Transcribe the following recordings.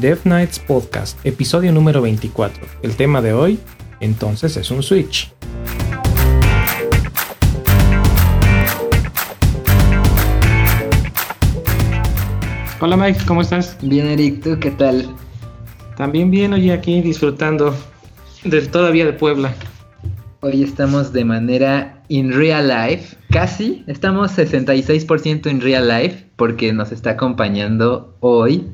Death Knights Podcast, episodio número 24. El tema de hoy, entonces es un Switch. Hola Mike, ¿cómo estás? Bien Eric, ¿tú qué tal? También bien, oye, aquí disfrutando del todavía de Puebla. Hoy estamos de manera in real life, casi, estamos 66% en real life porque nos está acompañando hoy.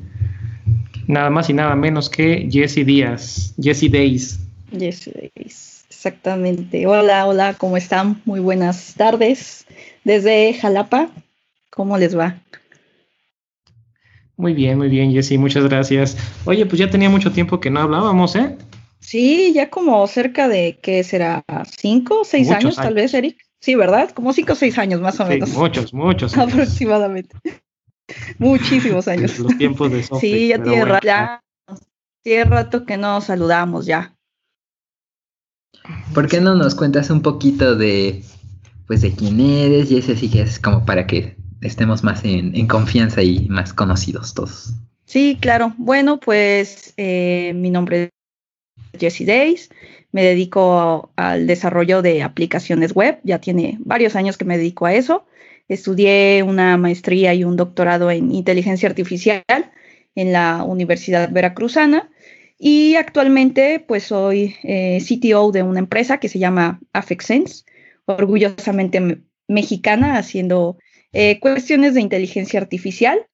Nada más y nada menos que Jesse Díaz, Jesse Days. Jesse Days, exactamente. Hola, hola, ¿cómo están? Muy buenas tardes desde Jalapa. ¿Cómo les va? Muy bien, muy bien, Jesse, muchas gracias. Oye, pues ya tenía mucho tiempo que no hablábamos, ¿eh? Sí, ya como cerca de, ¿qué será? ¿Cinco o seis años, tal vez, Eric? Sí, ¿verdad? Como cinco o seis años más o menos. Muchos, muchos. Aproximadamente. Muchísimos años. Los tiempos de Sí, ya tiene, rato, ya tiene rato que no saludamos ya. ¿Por qué no nos cuentas un poquito de, pues, de quién eres y ese sí que es como para que estemos más en, confianza y más conocidos todos. Sí, claro. Bueno, pues eh, mi nombre es Jessie Days. Me dedico al desarrollo de aplicaciones web. Ya tiene varios años que me dedico a eso. Estudié una maestría y un doctorado en inteligencia artificial en la Universidad Veracruzana y actualmente pues soy eh, CTO de una empresa que se llama AffectSense, orgullosamente mexicana, haciendo eh, cuestiones de inteligencia artificial.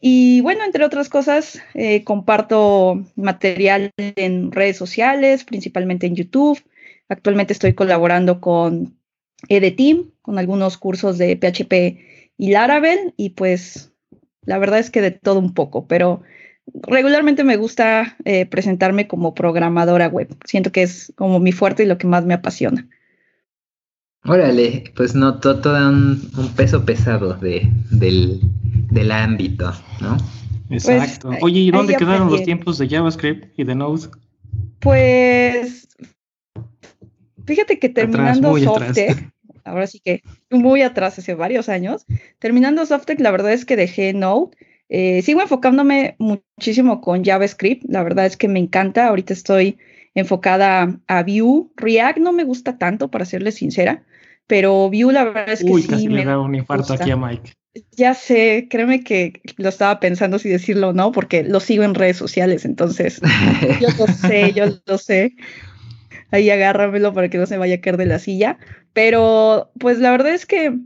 Y bueno, entre otras cosas, eh, comparto material en redes sociales, principalmente en YouTube. Actualmente estoy colaborando con Edeteam, con algunos cursos de PHP y Laravel, y pues la verdad es que de todo un poco, pero regularmente me gusta eh, presentarme como programadora web. Siento que es como mi fuerte y lo que más me apasiona. Órale, pues notó todo un, peso pesado de, del, del ámbito, ¿no? Exacto. Pues, Oye, ¿y dónde quedaron los tiempos de JavaScript y de Node? Pues fíjate que terminando Softtech, ahora sí que muy atrás, hace varios años, terminando Softtech, la verdad es que dejé Node. Eh, sigo enfocándome muchísimo con JavaScript, la verdad es que me encanta. Ahorita estoy enfocada a Vue. React no me gusta tanto, para serle sincera, pero Vue la verdad es que Uy, sí casi me le da un infarto aquí a Mike. Ya sé, créeme que lo estaba pensando si decirlo o no, porque lo sigo en redes sociales, entonces yo lo sé, yo lo sé. Ahí agárramelo para que no se vaya a caer de la silla. Pero pues la verdad es que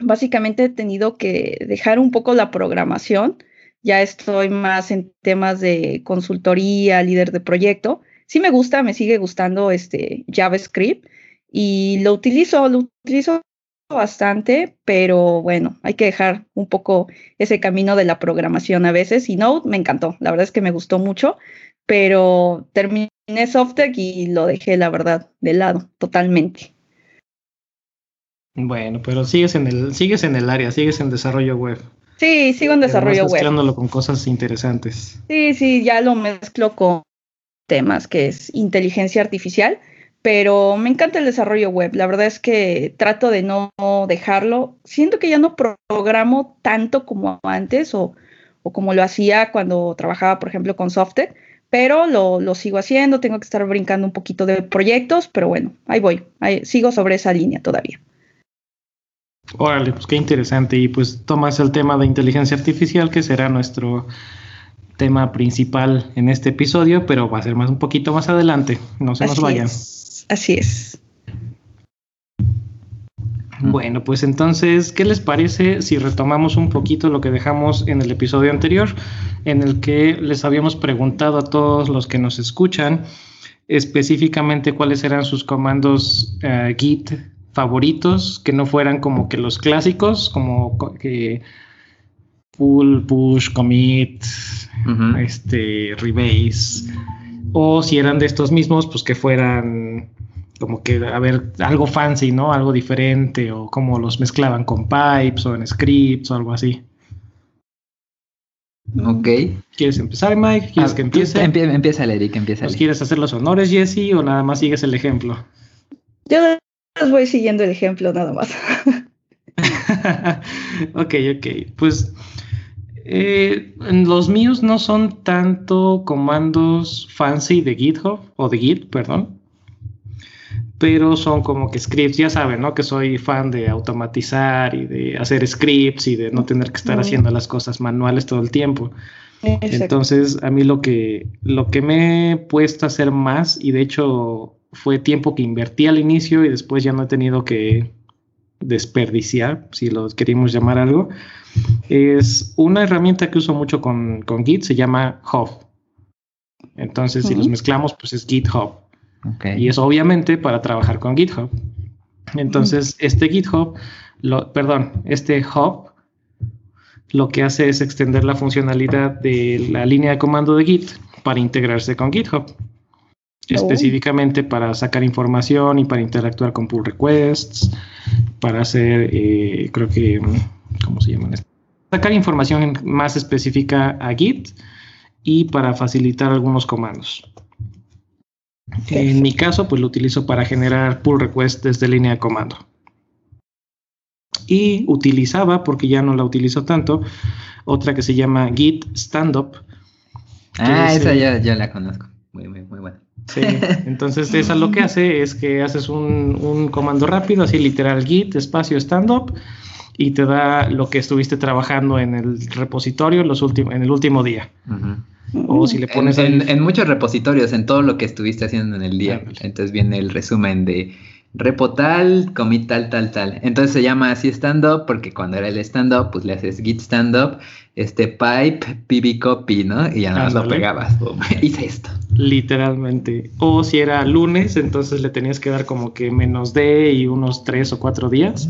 básicamente he tenido que dejar un poco la programación. Ya estoy más en temas de consultoría, líder de proyecto sí me gusta, me sigue gustando este JavaScript y lo utilizo, lo utilizo bastante, pero bueno, hay que dejar un poco ese camino de la programación a veces y Node me encantó, la verdad es que me gustó mucho, pero terminé SoftTech y lo dejé, la verdad, de lado, totalmente. Bueno, pero sigues en el, sigues en el área, sigues en desarrollo web. Sí, sigo en desarrollo web. Mezclándolo con cosas interesantes. Sí, sí, ya lo mezclo con temas, que es inteligencia artificial, pero me encanta el desarrollo web. La verdad es que trato de no dejarlo. Siento que ya no programo tanto como antes o, como lo hacía cuando trabajaba, por ejemplo, con Softtech, pero lo, sigo haciendo. Tengo que estar brincando un poquito de proyectos, pero bueno, ahí voy. sigo sobre esa línea todavía. Órale, pues qué interesante. Y pues tomas el tema de inteligencia artificial, que será nuestro tema principal en este episodio, pero va a ser más un poquito más adelante. No se nos vayan. Así es. Bueno, pues entonces, ¿qué les parece si retomamos un poquito lo que dejamos en el episodio anterior, en el que les habíamos preguntado a todos los que nos escuchan específicamente cuáles eran sus comandos eh, Git favoritos, que no fueran como que los clásicos, como que pull, push, commit, este, rebase, o si eran de estos mismos, pues que fueran como que, a ver, algo fancy, ¿no? Algo diferente, o como los mezclaban con pipes o en scripts o algo así. Ok. ¿Quieres empezar, Mike? ¿Quieres ah, que empiece? empieza, Eric, empieza. ¿Quieres hacer los honores, Jesse, o nada más sigues el ejemplo? Yo les voy siguiendo el ejemplo, nada más. ok, ok. Pues Eh, los míos no son tanto comandos fancy de GitHub o de Git, perdón, pero son como que scripts, ya saben, ¿no? Que soy fan de automatizar y de hacer scripts y de no tener que estar haciendo las cosas manuales todo el tiempo. Entonces, a mí lo que, lo que me he puesto a hacer más, y de hecho fue tiempo que invertí al inicio y después ya no he tenido que desperdiciar, si lo queríamos llamar algo, es una herramienta que uso mucho con, con Git, se llama Hub. Entonces, si los mezclamos, pues es GitHub. Y es obviamente para trabajar con GitHub. Entonces, este GitHub, lo, perdón, este Hub lo que hace es extender la funcionalidad de la línea de comando de Git para integrarse con GitHub. Oh. Específicamente para sacar información y para interactuar con pull requests, para hacer, eh, creo que, ¿cómo se llama? Sacar información más específica a Git y para facilitar algunos comandos. En mi caso, pues lo utilizo para generar pull requests desde línea de comando y utilizaba, porque ya no la utilizo tanto, otra que se llama Git Standup. Ah, esa ya, ya, la conozco. Muy, muy, muy buena. Sí, entonces esa lo que hace es que haces un, un comando rápido, así literal git, espacio standup, y te da lo que estuviste trabajando en el repositorio los en el último día. O si le pones... En, en, muchos repositorios, en todo lo que estuviste haciendo en el día. Entonces viene el resumen de repo tal, commit tal, tal, tal. Entonces se llama así stand-up porque cuando era el stand-up, pues le haces git stand-up, este pipe, pb copy, ¿no? Y ya nada más lo pegabas. hice esto. Literalmente. O si era lunes, entonces le tenías que dar como que menos D y unos tres o cuatro días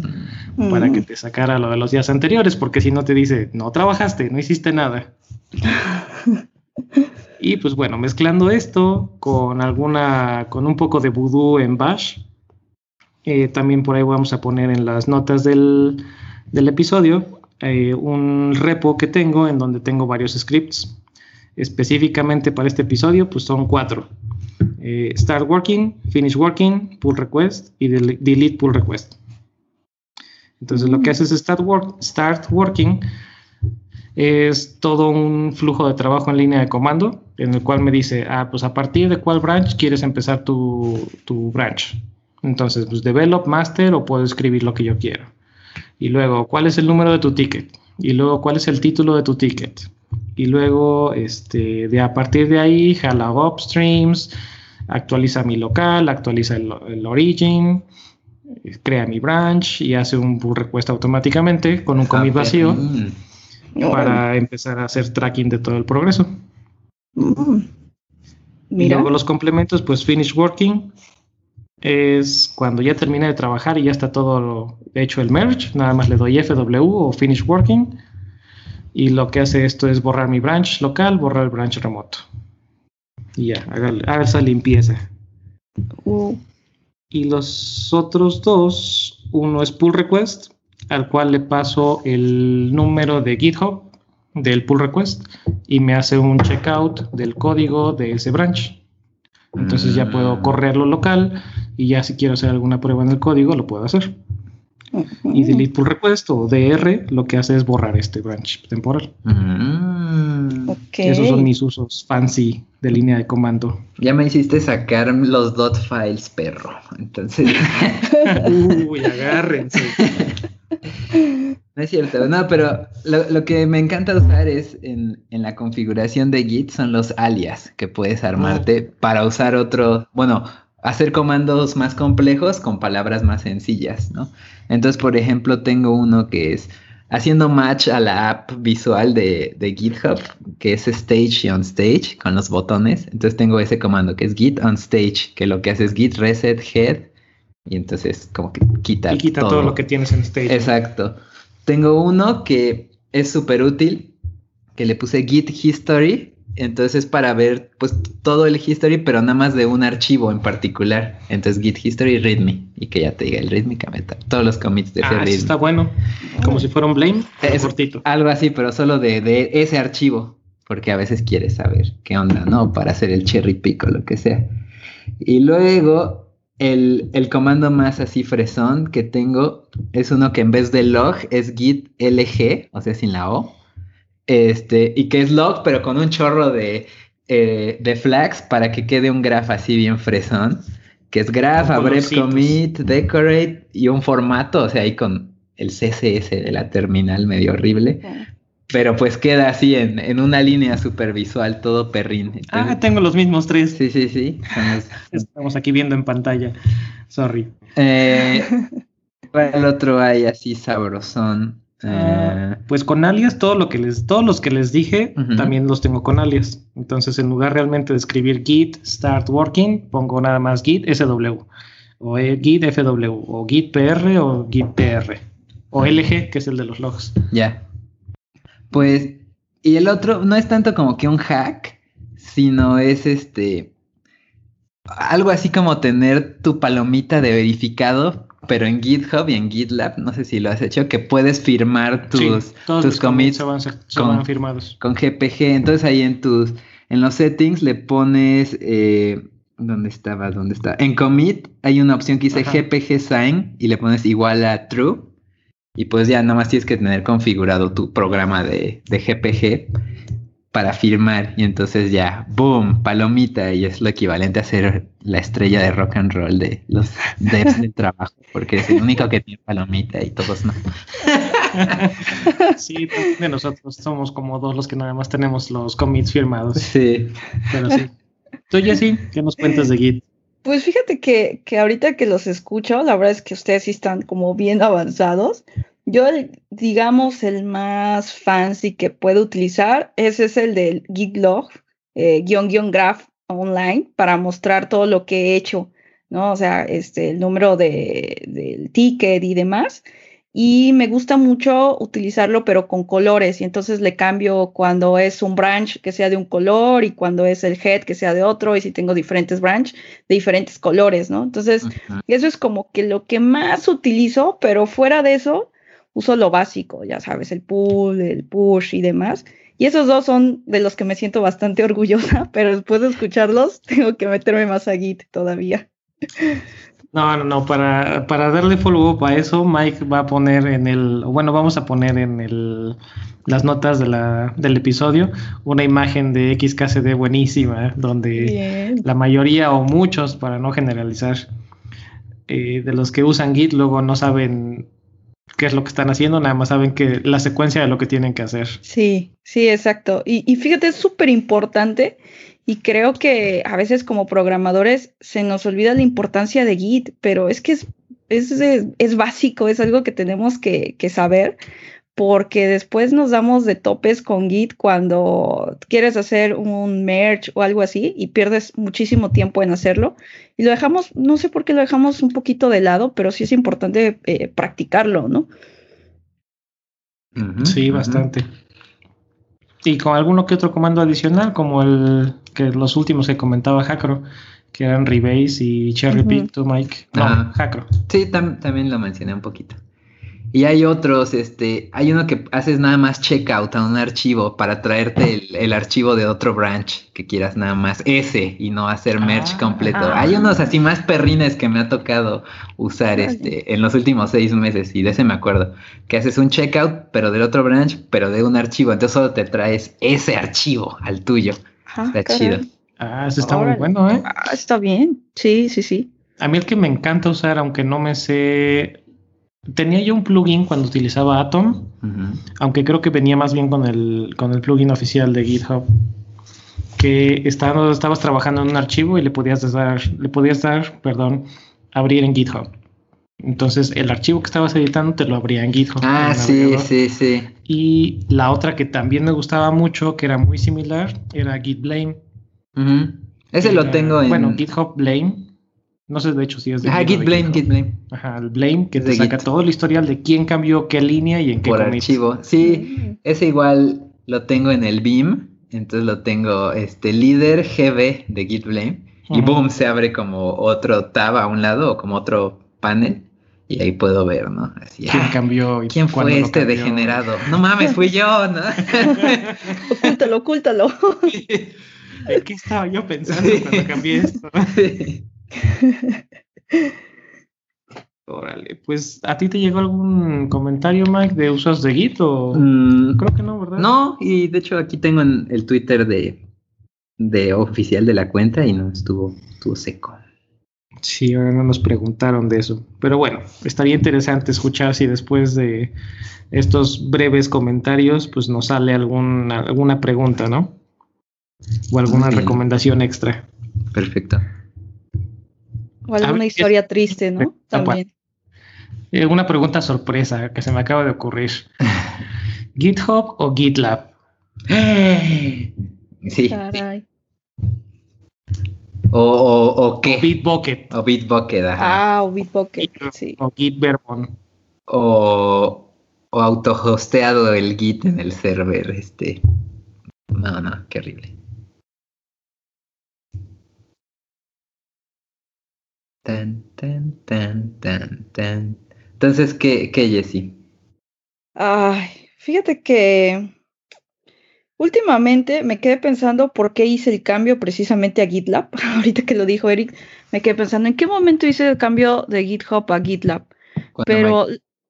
para que te sacara lo de los días anteriores, porque si no te dice, no trabajaste, no hiciste nada. y pues bueno, mezclando esto con alguna, con un poco de voodoo en Bash, eh, también por ahí vamos a poner en las notas del, episodio eh, un repo que tengo en donde tengo varios scripts. Específicamente para este episodio, pues son cuatro. Eh, start working, finish working, pull request y delete pull request. Entonces lo que hace es start, work, start working es todo un flujo de trabajo en línea de comando en el cual me dice, ah, pues a partir de cuál branch quieres empezar tu, tu branch. Entonces, pues develop, master o puedo escribir lo que yo quiero. Y luego, ¿cuál es el número de tu ticket? Y luego, ¿cuál es el título de tu ticket? Y luego, este, de a partir de ahí, jala upstreams, actualiza mi local, actualiza el, origin, crea mi branch y hace un pull request automáticamente con un commit vacío para empezar a hacer tracking de todo el progreso. Mm. Y luego los complementos, pues finish working, es cuando ya terminé de trabajar y ya está todo hecho el merge, nada más le doy FW o Finish Working y lo que hace esto es borrar mi branch local, borrar el branch remoto. Y ya, haga, esa limpieza. Uh. Y los otros dos, uno es pull request, al cual le paso el número de GitHub del pull request y me hace un checkout del código de ese branch. Entonces ya puedo mm. correrlo local y ya si quiero hacer alguna prueba en el código lo puedo hacer. Y delete pull request o DR lo que hace es borrar este branch temporal. Mm. Esos son mis usos fancy de línea de comando. Ya me hiciste sacar los dot files, perro. Entonces. Uy, agárrense. No es cierto, no, pero lo, que me encanta usar es en, en, la configuración de Git son los alias que puedes armarte ah. para usar otro, bueno, hacer comandos más complejos con palabras más sencillas, ¿no? Entonces, por ejemplo, tengo uno que es haciendo match a la app visual de, GitHub, que es Stage on Stage con los botones. Entonces tengo ese comando que es Git on Stage, que lo que hace es Git reset head y entonces como que quita, y quita todo. lo que tienes en Stage. Exacto. Tengo uno que es súper útil, que le puse Git History entonces para ver pues todo el history, pero nada más de un archivo en particular. Entonces git history readme y que ya te diga el readme commit, todos los commits de ese ah, está bueno, como si fuera un blame, es cortito. Algo así, pero solo de, ese archivo, porque a veces quieres saber qué onda, ¿no? Para hacer el cherry pick o lo que sea. Y luego el, el comando más así fresón que tengo es uno que en vez de log es git lg, o sea, sin la o Este, y que es log, pero con un chorro de, eh, de flags para que quede un graph así bien fresón. Que es graph, abrep commit, decorate y un formato, o sea, ahí con el CSS de la terminal medio horrible. Pero pues queda así en, una línea super visual, todo perrín. ah, tengo los mismos tres. Sí, sí, sí. Estamos aquí viendo en pantalla. Sorry. Eh, el otro hay así sabrosón? Ah, pues con alias, todo lo que les, todos los que les dije, también los tengo con alias. Entonces, en lugar realmente de escribir git start working, pongo nada más git sw, o eh, git fw, o git pr, o git pr, o lg, que es el de los logs. Ya. Pues, y el otro no es tanto como que un hack, sino es este. Algo así como tener tu palomita de verificado pero en GitHub y en GitLab, no sé si lo has hecho, que puedes firmar tus, tus commits, con, firmados. con GPG. Entonces ahí en tus, en los settings le pones, eh, ¿dónde estaba? ¿Dónde está? En commit hay una opción que dice GPG sign y le pones igual a true. Y pues ya nada más tienes que tener configurado tu programa de, de GPG para firmar y entonces ya, boom, palomita y es lo equivalente a ser la estrella de rock and roll de los devs de trabajo, porque es el único que tiene palomita y todos no. Sí, de nosotros somos como dos los que nada más tenemos los commits firmados. Sí. Pero sí. Tú, Jessy, ¿qué nos cuentas de Git? Pues fíjate que, que ahorita que los escucho, la verdad es que ustedes sí están como bien avanzados. Yo, digamos, el más fancy que puedo utilizar, ese es el del Gitlog, eh, guion guion graph online, para mostrar todo lo que he hecho, ¿no? O sea, este, el número de, del ticket y demás. Y me gusta mucho utilizarlo, pero con colores. Y entonces le cambio cuando es un branch que sea de un color y cuando es el head que sea de otro. Y si tengo diferentes branch de diferentes colores, ¿no? Entonces, eso es como que lo que más utilizo, pero fuera de eso, uso lo básico, ya sabes, el pull, el push y demás. Y esos dos son de los que me siento bastante orgullosa, pero después de escucharlos tengo que meterme más a Git todavía. No, no, no, para, para darle follow-up a eso, Mike va a poner en el, bueno, vamos a poner en el, las notas de la, del episodio una imagen de XKCD buenísima, donde la mayoría o muchos, para no generalizar, eh, de los que usan Git luego no saben qué es lo que están haciendo, nada más saben que la secuencia de lo que tienen que hacer. Sí, sí, exacto. Y, fíjate, es súper importante y creo que a veces como programadores se nos olvida la importancia de Git, pero es que es, es, es básico, es algo que tenemos que, que saber porque después nos damos de topes con Git cuando quieres hacer un merge o algo así y pierdes muchísimo tiempo en hacerlo. Y lo dejamos, no sé por qué lo dejamos un poquito de lado, pero sí es importante eh, practicarlo, ¿no? sí, bastante. Y con alguno que otro comando adicional, como el que los últimos que comentaba Hackro, que eran Rebase y Cherry Pick to Mike. No. Hackro. Sí, también lo mencioné un poquito. Y hay otros, este, hay uno que haces nada más checkout a un archivo para traerte el, archivo de otro branch que quieras nada más ese y no hacer merge ah, completo. Ah. hay unos así más perrines que me ha tocado usar este en los últimos seis meses y de ese me acuerdo. Que haces un checkout pero del otro branch, pero de un archivo. Entonces solo te traes ese archivo al tuyo. está chido. Ah, eso está muy bueno, ¿eh? Ah, está bien. Sí, sí, sí. A mí el que me encanta usar, aunque no me sé Tenía yo un plugin cuando utilizaba Atom, aunque creo que venía más bien con el, con el plugin oficial de GitHub, que estabas, estabas trabajando en un archivo y le podías dar, le podías dar, perdón, abrir en GitHub. Entonces el archivo que estabas editando te lo abría en GitHub. Ah, sí, sí, sí. Y la otra que también me gustaba mucho, que era muy similar, era Git Blame. Ese lo tengo en... Bueno, GitHub Blame no sé, de hecho, si es de. Ajá, Git Blame, Git Blame. Ajá, el Blame, que te saca todo el historial de quién cambió qué línea y en qué Por archivo. Sí, mm. ese igual lo tengo en el BIM. Entonces lo tengo, este, líder GB de Git Blame. Y boom, se abre como otro tab a un lado o como otro panel. Y ahí puedo ver, ¿no? Así, ¿Quién cambió? Y ¿Quién fue este degenerado? No mames, fui yo, ¿no? ocúltalo, ocúltalo. ¿Qué estaba yo pensando cuando cambié esto? Órale, pues ¿a ti te llegó algún comentario, Mike, de usos de Git o Mm, creo que no, ¿verdad? no, y de hecho aquí tengo en el Twitter de, de oficial de la cuenta y no estuvo, estuvo seco. Sí, ahora no nos preguntaron de eso. Pero bueno, estaría interesante escuchar si después de estos breves comentarios, pues nos sale alguna, alguna pregunta, ¿no? O alguna recomendación extra. Perfecto. O alguna historia triste, ¿no? Cual. También. Eh, una pregunta sorpresa que se me acaba de ocurrir. ¿GitHub o GitLab? Sí. Caray. O, o, o qué. Bitbucket O Bitbucket, ajá. Ah, o Bitbucket, sí. o Gitverbon. O, o autohosteado el Git en el server, este. No, no, qué horrible. Tan, tan, tan, tan, tan. Entonces, ¿qué, qué Jessy? Ay, fíjate que últimamente me quedé pensando por qué hice el cambio precisamente a GitLab. Ahorita que lo dijo Eric, me quedé pensando en qué momento hice el cambio de GitHub a GitLab. Pero,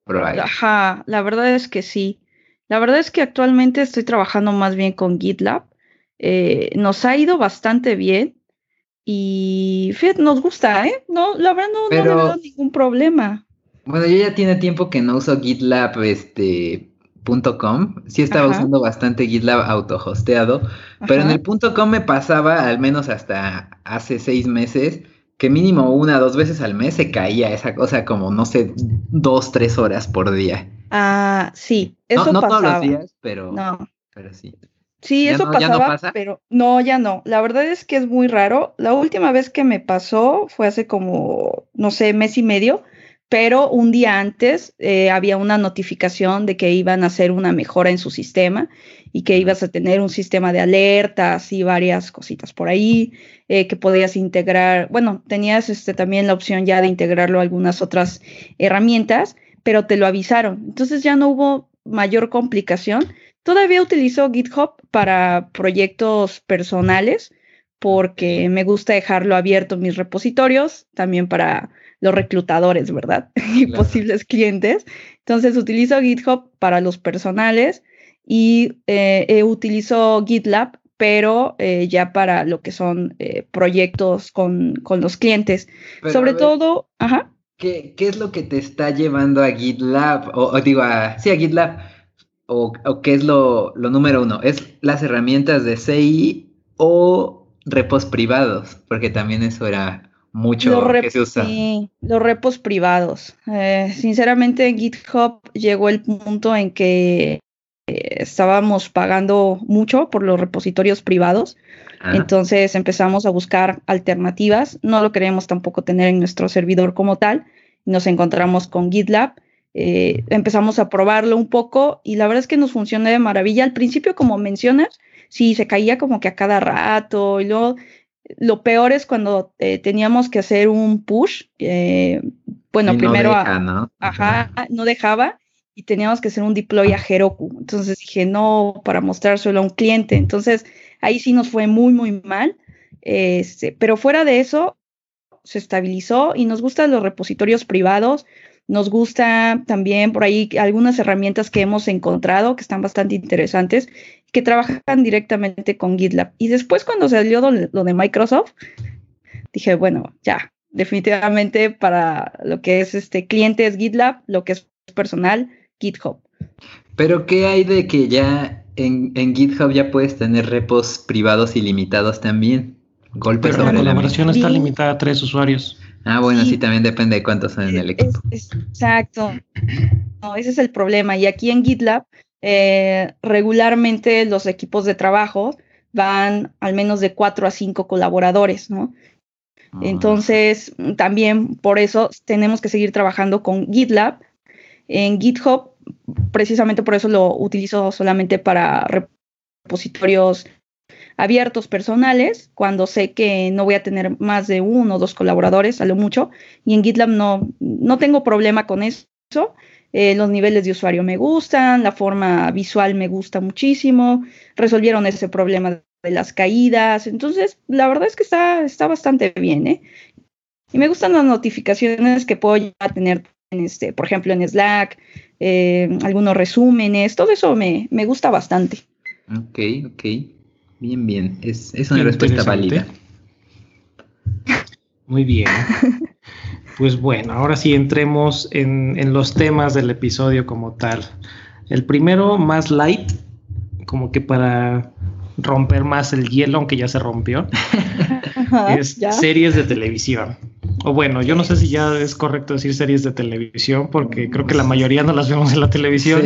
ajá, la verdad es que sí. La verdad es que actualmente estoy trabajando más bien con GitLab. Eh, nos ha ido bastante bien y fíjate, nos gusta, ¿eh? No, la verdad no, no le Pero- veo ningún problema. Bueno, yo ya tiene tiempo que no uso GitLab este, punto .com. Sí estaba Ajá. usando bastante GitLab autohosteado, pero en el punto .com me pasaba, al menos hasta hace seis meses, que mínimo una o dos veces al mes se caía esa cosa como, no sé, dos, tres horas por día. Ah, sí, No, eso no todos pasaba. los días, pero, No. pero sí. Sí, ¿Ya eso no- ya no pasaba, pasa? pero no, ya no. La verdad es que es muy raro. La última vez que me pasó fue hace como, no sé, mes y medio, pero un día antes eh, había una notificación de que iban a hacer una mejora en su sistema y que ibas a tener un sistema de alertas y varias cositas por ahí eh, que podías integrar. Bueno, tenías este, también la opción ya de integrarlo a algunas otras herramientas, pero te lo avisaron. Entonces ya no hubo mayor complicación. Todavía utilizo GitHub para proyectos personales porque me gusta dejarlo abierto en mis repositorios, también para los reclutadores, ¿verdad? Y Claro. posibles clientes. Entonces utilizo GitHub para los personales y eh, eh, utilizo GitLab, pero eh, ya para lo que son eh, proyectos con, con los clientes. Pero, Sobre ver, todo, ajá. ¿qué, qué es lo que te está llevando a GitLab? O, o digo, a, sí, a GitLab. O, o qué es lo, lo número uno? ¿Es las herramientas de CI o repos privados? Porque también eso era mucho rep- que se usa. sí, los repos privados. Eh, sinceramente, en GitHub llegó el punto en que eh, estábamos pagando mucho por los repositorios privados. Ah, Entonces empezamos a buscar alternativas. No lo queríamos tampoco tener en nuestro servidor como tal. Nos encontramos con GitLab. Eh, empezamos a probarlo un poco y la verdad es que nos funciona de maravilla. Al principio, como mencionas, sí, se caía como que a cada rato y luego lo peor es cuando eh, teníamos que hacer un push. eh, bueno, y no primero a- deja, ¿no? Ajá, no dejaba y teníamos que hacer un deploy a Heroku. Entonces dije, no, para mostrárselo a un cliente. Entonces ahí sí nos fue muy, muy mal. Este, pero fuera de eso, se estabilizó y nos gustan los repositorios privados. Nos gusta también por ahí algunas herramientas que hemos encontrado que están bastante interesantes, que trabajan directamente con GitLab. Y después cuando salió lo, de Microsoft, dije, bueno, ya, definitivamente para lo que es este cliente es GitLab, lo que es personal, GitHub. Pero ¿qué hay de que ya en, en GitHub ya puedes tener repos privados ilimitados también? Golpes Pero la sobre la mesa. colaboración está Sí. limitada a tres usuarios. Ah, bueno, sí. Sí. también depende de cuántos son en el Es- equipo. es- exacto. No, ese es el problema. Y aquí en GitLab, eh, regularmente los equipos de trabajo van al menos de cuatro a cinco colaboradores, ¿no? Ah, Entonces, también por eso tenemos que seguir trabajando con GitLab. En GitHub, precisamente por eso lo utilizo solamente para repositorios abiertos personales, cuando sé que no voy a tener más de uno o dos colaboradores, a lo mucho. Y en GitLab no, no tengo problema con eso. Eh, los niveles de usuario me gustan, la forma visual me gusta muchísimo, resolvieron ese problema de las caídas, entonces la verdad es que está, está bastante bien, ¿eh? Y me gustan las notificaciones que puedo tener este, por ejemplo, en Slack, eh, algunos resúmenes, todo eso me, me, gusta bastante. Ok, ok. Bien, bien. Es, es una respuesta válida. Muy bien. Pues bueno, ahora sí entremos en, en, los temas del episodio como tal. El primero, más light, como que para romper más el hielo, aunque ya se rompió, es series de televisión. O bueno, yo no sé si ya es correcto decir series de televisión, porque creo que la mayoría no las vemos en la televisión.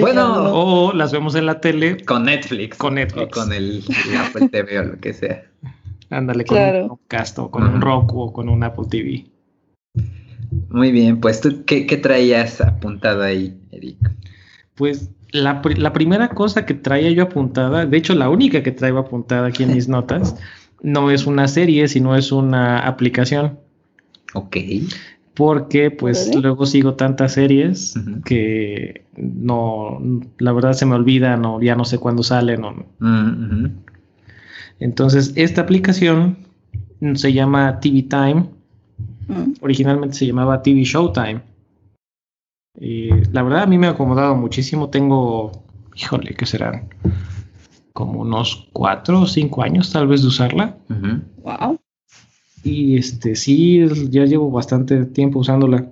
bueno, o las vemos en la tele. Con Netflix. Con Netflix. O con el, Apple TV o lo que sea. Ándale, con un Cast o con un Roku o con un Apple TV. Muy bien, pues tú, ¿qué, qué traías apuntado ahí, Eric? Pues la, la, primera cosa que traía yo apuntada, de hecho la única que traigo apuntada aquí en mis notas, no es una serie, sino es una aplicación. Ok. Porque pues luego sigo tantas series que no, la verdad se me olvidan o ya no sé cuándo salen. Entonces, esta aplicación se llama TV Time. Mm. Originalmente se llamaba TV Showtime. Y la verdad a mí me ha acomodado muchísimo. Tengo, híjole, ¿qué serán? Como unos cuatro o cinco años tal vez de usarla. Wow. Y este, sí, ya llevo bastante tiempo usándola.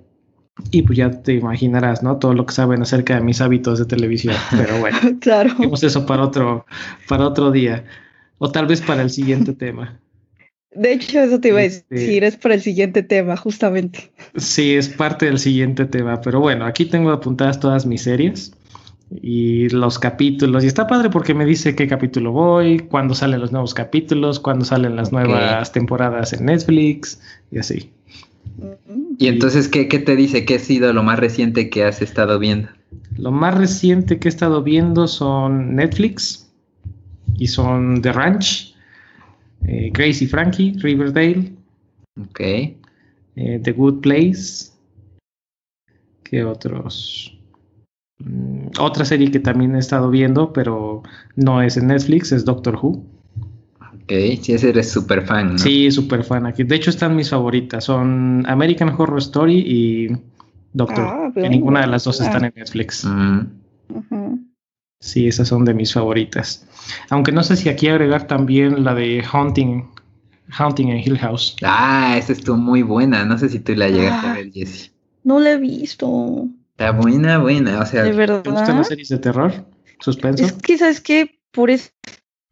Y pues ya te imaginarás, ¿no? Todo lo que saben acerca de mis hábitos de televisión. Pero bueno, claro. eso para otro, para otro día. O tal vez para el siguiente tema. De hecho, eso te iba a este decir, es para el siguiente tema, justamente. Sí, es parte del siguiente tema, pero bueno, aquí tengo apuntadas todas mis series y los capítulos, y está padre porque me dice qué capítulo voy, cuándo salen los nuevos capítulos, cuándo salen las nuevas temporadas en Netflix y así. Y entonces, ¿qué, ¿qué te dice? ¿Qué ha sido lo más reciente que has estado viendo? Lo más reciente que he estado viendo son Netflix y son The Ranch eh, Gracie Frankie, Riverdale. Ok. Eh, The Good Place. ¿Qué otros? Mm, otra serie que también he estado viendo, pero no es en Netflix, es Doctor Who. Ok, sí, ese eres súper fan. ¿no? Sí, súper fan aquí. De hecho, están mis favoritas. Son American Horror Story y Doctor ah, Who. Que ninguna de las dos están en Netflix. Sí, esas son de mis favoritas. Aunque no sé si aquí agregar también la de Haunting, Haunting en Hill House. Ah, esa estuvo muy buena. No sé si tú la llegaste a ah, ver, Jessie. No la he visto. Está buena, buena. O sea, ¿De verdad? ¿te gustan las series de terror? ¿Suspenso? Es que, ¿sabes qué? Por eso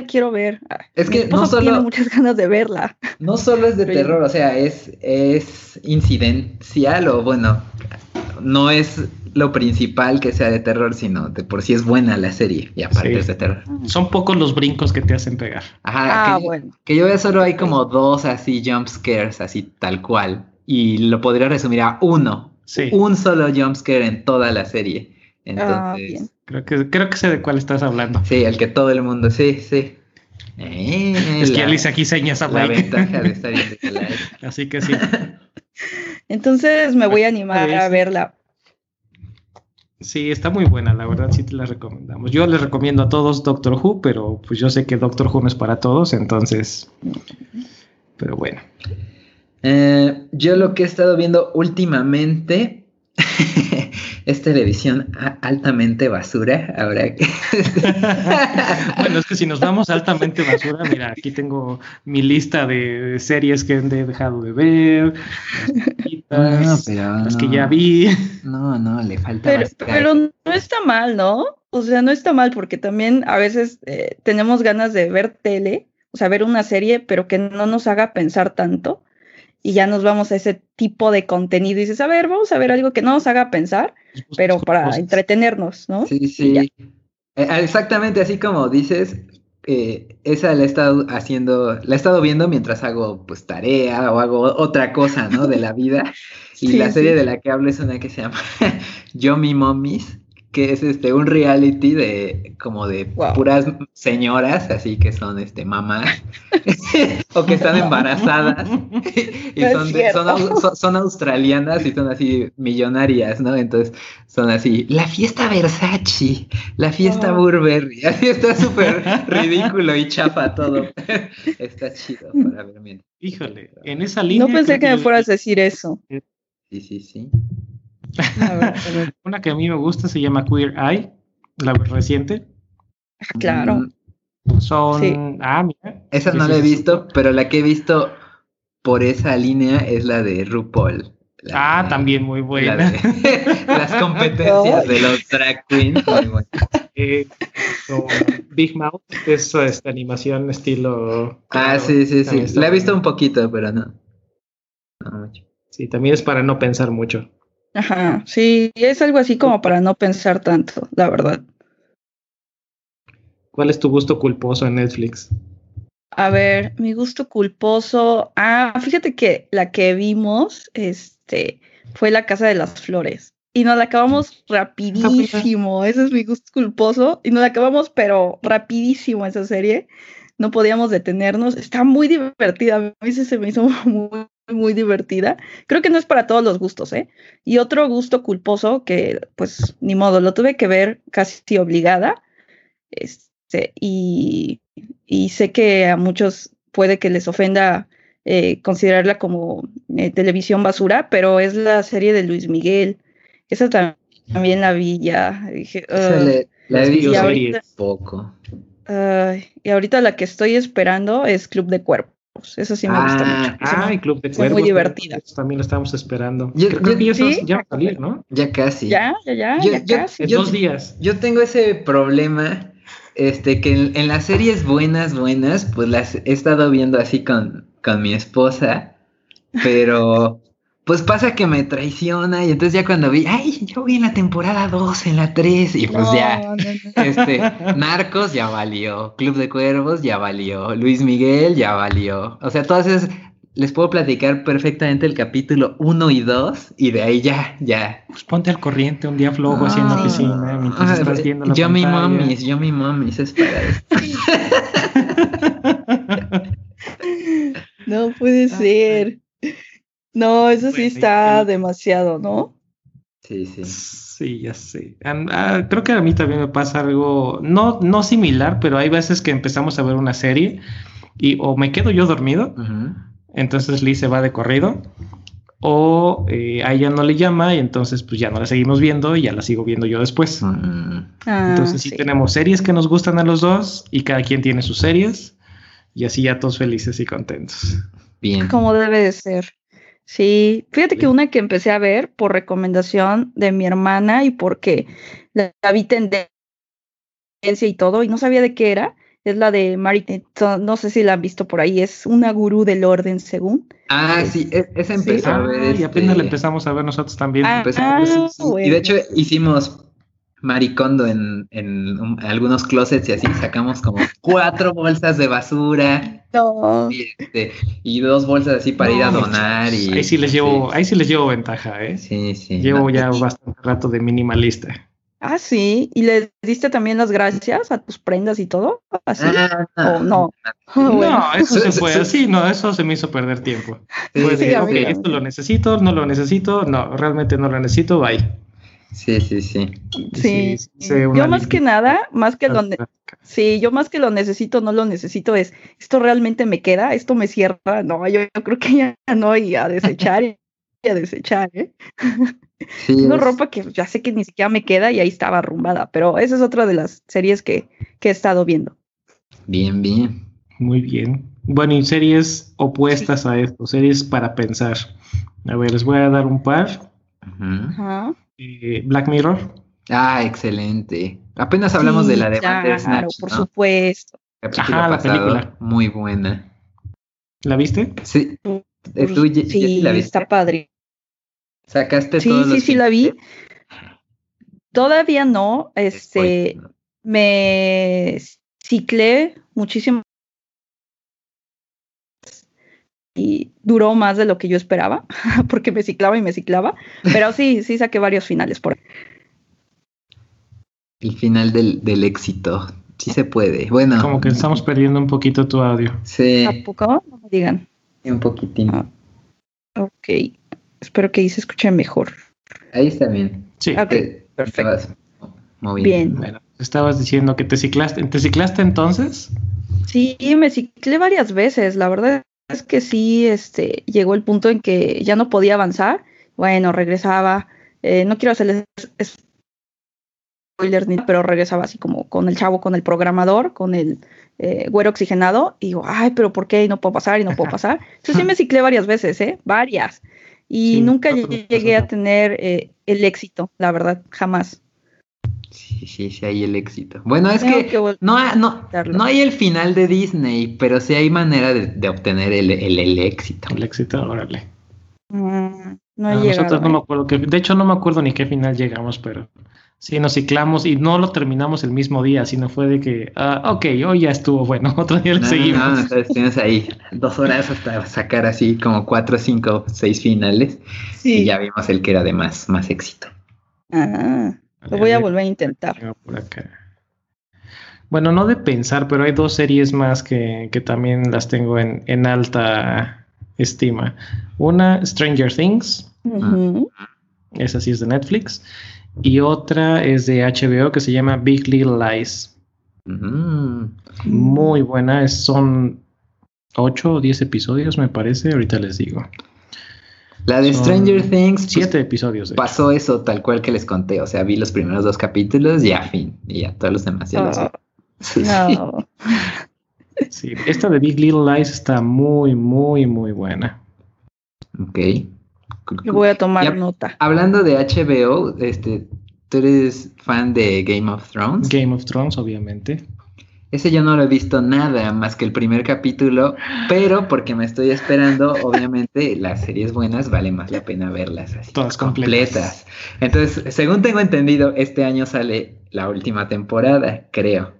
quiero ver. Es que no solo. Tiene muchas ganas de verla. No solo es de terror, o sea, es, es incidencial o bueno, no es lo principal que sea de terror, sino de por sí es buena la serie y aparte es de terror. Son pocos los brincos que te hacen pegar. Ajá, ah, que, bueno. que yo veo solo hay como dos así jump scares, así tal cual. Y lo podría resumir a uno. Sí. Un solo jump scare en toda la serie. Ah, Entonces. creo, que, creo que sé de cuál estás hablando. Sí, el que todo el mundo, sí, sí. es que Alice aquí señas a La ventaja de estar en Así que sí. Entonces me voy a animar a verla. Sí, está muy buena, la verdad sí te la recomendamos. Yo les recomiendo a todos Doctor Who, pero pues yo sé que Doctor Who no es para todos, entonces, pero bueno. Eh, yo lo que he estado viendo últimamente es televisión altamente basura. Ahora que. bueno, es que si nos vamos altamente basura, mira, aquí tengo mi lista de series que he dejado de ver, las, que ya vi. No, no, le falta. Pero, pero, no está mal, ¿no? O sea, no está mal porque también a veces eh, tenemos ganas de ver tele, o sea, ver una serie, pero que no nos haga pensar tanto y ya nos vamos a ese tipo de contenido y dices, a ver, vamos a ver algo que no nos haga pensar, pero para entretenernos, ¿no? Sí, sí. Eh, exactamente así como dices, eh, esa la he estado haciendo, la he estado viendo mientras hago pues tarea o hago otra cosa, ¿no? De la vida. Y la serie de la que hablo es una que se llama Yo Mi Mommies, que es este un reality de como de puras señoras, así que son este mamás o que están embarazadas y son, son, australianas y son así millonarias, ¿no? Entonces son así, la fiesta Versace, la fiesta Burberry, así está súper ridículo y chafa todo. está chido para ver Híjole, en esa línea. No pensé que me fueras a decir eso. Sí, sí, sí. Una que a mí me gusta se llama Queer Eye, la reciente. Claro. Son. Ah, mira. Esa no la he visto, pero la que he visto por esa línea es la de RuPaul. ah, también muy buena. las competencias de los drag queens. Eh, Big Mouth es esta animación estilo. Ah, sí, sí, sí. La he visto un poquito, pero no. no mucho. Sí, también es para no pensar mucho. Ajá, sí, es algo así como para no pensar tanto, la verdad. ¿Cuál es tu gusto culposo en Netflix? A ver, mi gusto culposo. Ah, fíjate que la que vimos, este, fue La Casa de las Flores. Y nos la acabamos rapidísimo. Ese es mi gusto culposo. Y nos la acabamos, pero rapidísimo esa serie. No podíamos detenernos. Está muy divertida. A mí se me hizo muy, muy divertida. Creo que no es para todos los gustos, ¿eh? Y otro gusto culposo que, pues, ni modo, lo tuve que ver casi obligada. Este, y, y sé que a muchos puede que les ofenda eh, considerarla como eh, televisión basura, pero es la serie de Luis Miguel. Esa también la vi ya. Dije, la he visto ahorita, poco. y ahorita la que estoy esperando es Club de Cuervos. Eso sí me gusta mucho. Ah, Club de Cuervos. muy divertida. También lo estamos esperando. Creo que ya, ¿sí? ya va a salir, ¿no? Ya casi. Ya, ya, ya. ya casi. En dos días. Yo tengo ese problema este, que en, las series buenas, buenas, pues las he estado viendo así con, con mi esposa, pero pues pasa que me traiciona y entonces ya cuando vi, ay, yo vi en la temporada 2, en la 3 y pues ya, este, Narcos ya valió, Club de Cuervos ya valió, Luis Miguel ya valió, o sea, todas esas les puedo platicar perfectamente el capítulo 1 y 2 y de ahí ya, ya. Pues ponte al corriente un día flojo haciendo piscina mientras ah, estás viendo la Yo mi mamis, yo mi mamis, es para esto. no puede ser. No, eso sí está demasiado, ¿no? Sí, sí. Sí, ya sé. Ah, creo que a mí también me pasa algo, no, no similar, pero hay veces que empezamos a ver una serie y o me quedo yo dormido entonces Lee se va de corrido. O eh, a ella no le llama y entonces pues ya no la seguimos viendo y ya la sigo viendo yo después. Ah, entonces sí, tenemos series que nos gustan a los dos y cada quien tiene sus series y así ya todos felices y contentos. Bien. Como debe de ser. Sí, fíjate que una que empecé a ver por recomendación de mi hermana y porque la, la vi tendencia y todo y no sabía de qué era, es la de Marit, no sé si la han visto por ahí, es una gurú del orden según. Ah, sí, e, esa empezó a ver. Y apenas la este empezamos a ver nosotros también. Ah, Y de hecho hicimos maricondo en, en algunos closets y así sacamos como cuatro bolsas de basura. No. Y, este, y dos bolsas así para ir a donar. Y, ahí sí les llevo, ahí sí les llevo ventaja, ¿eh? Sí, sí. Llevo ya bastante rato de minimalista. Ah, sí. ¿Y le diste también las gracias a tus prendas y todo? ¿Así? Ah, ¿O no? No, eso se fue así, no, eso se me hizo perder tiempo. Sí, ok, esto lo necesito, no lo necesito, no, realmente no lo necesito, bye. Sí, sí, sí. Sí, yo más que nada, más que lo, sí, yo más que lo necesito, no lo necesito, es, esto realmente me queda, esto me cierra, no, yo, creo que ya no, y a desechar, y a desechar, ¿eh? no ropa que ya sé que ni siquiera me queda y ahí estaba arrumbada, pero esa es otra de las series que, he estado viendo. Bien, bien. Muy bien. Bueno, y series opuestas a esto, series para pensar. A ver, les voy a dar un par. Eh, Black Mirror. Ah, excelente. Apenas hablamos de la de Claro, por supuesto. Ajá, la película. Muy buena. ¿La viste? Sí. sí, la viste? está padre. Sacaste sí, Sí, sí, la vi. Todavía no. Este, me ciclé muchísimo y duró más de lo que yo esperaba, porque me ciclaba y me ciclaba, pero sí, sí saqué varios finales por ahí. El final del, del éxito, sí se puede. Bueno. Como que estamos perdiendo un poquito tu audio. Sí. ¿A poco? No me digan. Un poquitín. Ah, ok. Espero que ahí se escuche mejor. Ahí está bien. Sí. perfecto. Muy bien. Bueno, estabas diciendo que te ciclaste. ¿Te ciclaste entonces? Sí, me ciclé varias veces. La verdad es que sí, este, llegó el punto en que ya no podía avanzar. Bueno, regresaba, eh, no quiero hacerles spoilers ni pero regresaba así como con el chavo, con el programador, con el eh, güero oxigenado, y digo, ay, pero ¿por qué? Y no puedo pasar, y no puedo pasar. Entonces sí me ciclé varias veces, ¿eh? Varias. Y Sí, nunca llegué a tener eh, el éxito, la verdad, jamás. Sí, sí, sí hay el éxito. Bueno, es Tengo que, no, no, no hay el final de Disney, pero sí hay manera de, de obtener el, el- el éxito. El éxito, órale. Mm, no A llegado. nosotros no me acuerdo que, de hecho no me acuerdo ni qué final llegamos, pero sí nos ciclamos y no lo terminamos el mismo día, sino fue de que, ah, ok, hoy ya estuvo bueno, otro día le No, seguimos. no, no, entonces tienes ahí dos horas hasta sacar así como cuatro, cinco, seis finales y ya vimos el que era de más, más éxito. Ah, lo voy a volver a intentar. Tengo por acá. Bueno, no de pensar, pero hay dos series más que, que también las tengo en, en alta estima. Una, Stranger Things, esa sí es de Netflix, y otra es de HBO que se llama Big Little Lies. Muy buena, son 8 o 10 episodios, me parece, ahorita les digo. La de Son Stranger Things, pues, 7 episodios. de hecho. pasó eso tal cual que les conté, o sea, vi los primeros dos capítulos y a fin, y ya todos los demás ya los vi. Sí. no. Sí, esta de Big Little Lies está muy, muy, muy buena. Ok. Le voy a tomar Ya. nota. Hablando de HBO, este, ¿tú eres fan de Game of Thrones? Game of Thrones, obviamente. Ese yo no lo he visto nada más que el primer capítulo, pero porque me estoy esperando, obviamente las series buenas vale más la pena verlas así. Todas completas. Entonces, según tengo entendido, este año sale la última temporada, creo.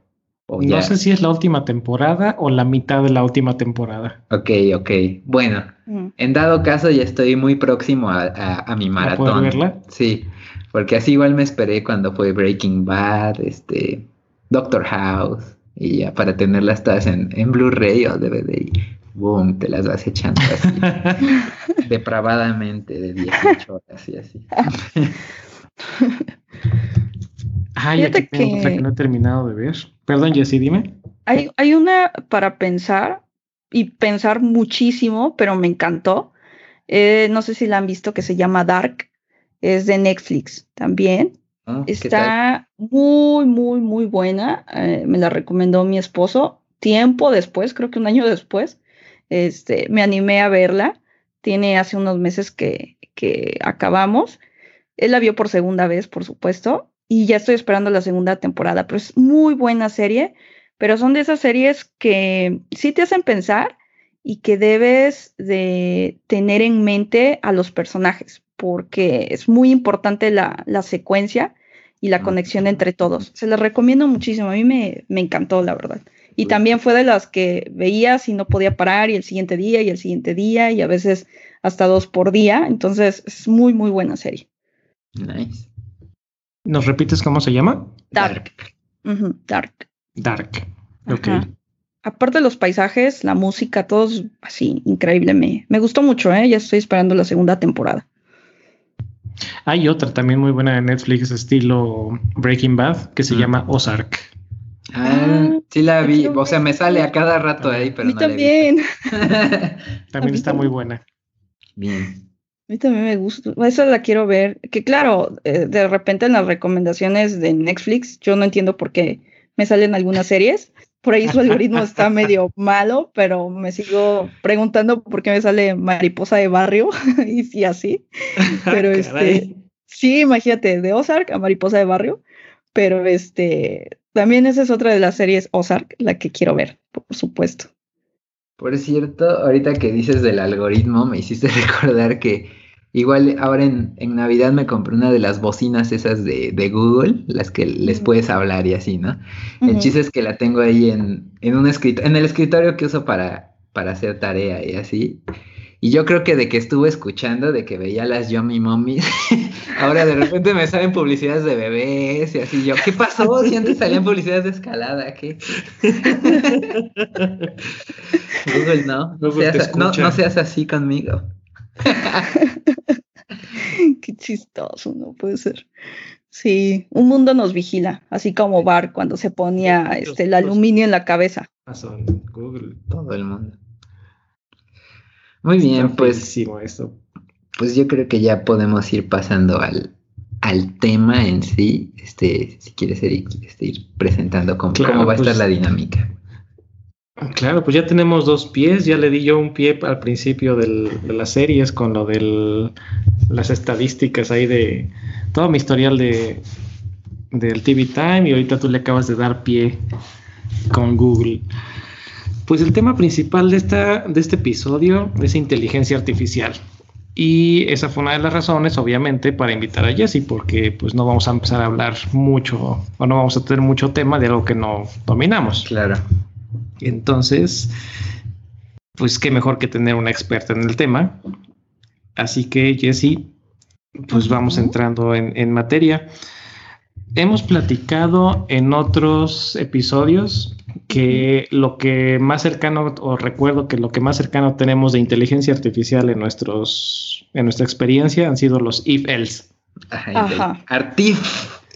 O ya. No sé si es la última temporada o la mitad de la última temporada. Ok, ok. Bueno, Mm. en dado caso ya estoy muy próximo a, a- a mi ¿A poder maratón. verla? Sí, porque así igual me esperé cuando fue Breaking Bad, este, Doctor House, y ya para tenerlas todas en, en Blu-ray o DVD y boom, te las vas echando así, depravadamente de 18 horas y así. Ay, aquí Fíjate tengo otra que- que no he terminado de ver. Perdón, Jessy, dime. Hay, hay una para pensar y pensar muchísimo, pero me encantó. Eh, no sé si la han visto que se llama Dark. Es de Netflix también. ¿No? ¿Qué tal? Está muy, muy, muy buena. Eh, me la recomendó mi esposo. Tiempo después, creo que un año después, este, me animé a verla. Tiene hace unos meses que, que acabamos. Él la vio por segunda vez, por supuesto, y ya estoy esperando la segunda temporada, pero es muy buena serie, pero son de esas series que sí te hacen pensar y que debes de tener en mente a los personajes, porque es muy importante la, la secuencia y la conexión entre todos. Se las recomiendo muchísimo, a mí me, me encantó, la verdad. Y también fue de las que veías y no podía parar, y el siguiente día, y el siguiente día, y a veces hasta dos por día. Entonces, es muy, muy buena serie. Nice. ¿Nos repites cómo se llama? Dark. Ujú, Dark. Dark. Ok. Ajá. Aparte de los paisajes, la música, todo es así, increíble. Me, me gustó mucho, ¿eh? Ya estoy esperando la segunda temporada. Hay otra también muy buena de Netflix, estilo Breaking Bad, que se Mm. llama Ozark. Ah, Ah, sí la vi, o sea, me sale a cada rato ahí, a pero mí no la he también. visto. También mí está muy buena. Bien. A mí también me gusta. Esa la quiero ver. Que claro, eh, de repente en las recomendaciones de Netflix, yo no entiendo por qué me salen algunas series. Por ahí su algoritmo está medio malo, pero me sigo preguntando por qué me sale mariposa de barrio y sí así. Pero este, Caray. sí, imagínate, de Ozark a mariposa de barrio. Pero este, también esa es otra de las series Ozark, la que quiero ver, por supuesto. Por cierto, ahorita que dices del algoritmo, me hiciste recordar que igual ahora en, en Navidad me compré una de las bocinas esas de, de Google, las que les puedes hablar y así, ¿no? El chiste es que la tengo ahí en, en un escritorio, en el escritorio que uso para, para hacer tarea y así. Y yo creo que de que estuve escuchando, de que veía las Yummy Mommies, ahora de repente me salen publicidades de bebés y así. Yo, ¿qué pasó? Si antes salían publicidades de escalada, ¿qué? Google, no. No seas, no, no seas así conmigo. Qué chistoso, no puede ser. Sí, un mundo nos vigila, así como Bar cuando se ponía este, el aluminio en la cabeza. Amazon, Google. Todo el mundo. Muy bien, Está pues, esto. pues yo creo que ya podemos ir pasando al, al tema en sí, este, si quieres Eric, este, ir presentando cómo, cómo va a estar pues la dinámica. Claro, pues ya tenemos dos pies, ya le di yo un pie al principio de las series con lo de las estadísticas ahí de todo mi historial de del TV Time y ahorita tú le acabas de dar pie con Google. Pues el tema principal de, esta, de este episodio es inteligencia artificial. Y esa fue una de las razones, obviamente, para invitar a Jesse, porque pues no vamos a empezar a hablar mucho o no vamos a tener mucho tema de algo que no dominamos. Claro. Entonces, pues qué mejor que tener una experta en el tema. Así que, Jesse, pues vamos entrando en, en materia. Hemos platicado en otros episodios que lo que más cercano, o recuerdo que lo que más cercano tenemos de inteligencia artificial en, nuestros, en nuestra experiencia han sido los if-else. Ajá. Artif.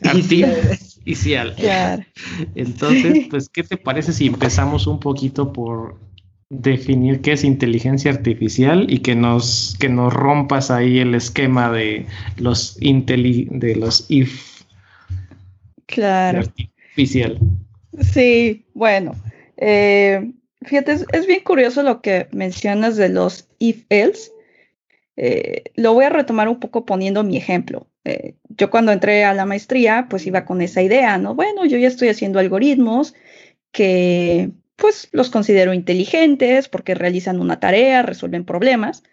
Claro. Entonces, pues, ¿qué te parece si empezamos un poquito por definir qué es inteligencia artificial y que nos, que nos rompas ahí el esquema de los, inteli de los if Claro. artificial? Sí, bueno. Eh, fíjate, es, es, bien curioso lo que mencionas de los if-else. Eh, lo voy a retomar un poco poniendo mi ejemplo. Eh, yo cuando entré a la maestría, pues iba con esa idea, ¿no? Bueno, yo ya estoy haciendo algoritmos que pues los considero inteligentes porque realizan una tarea, resuelven problemas.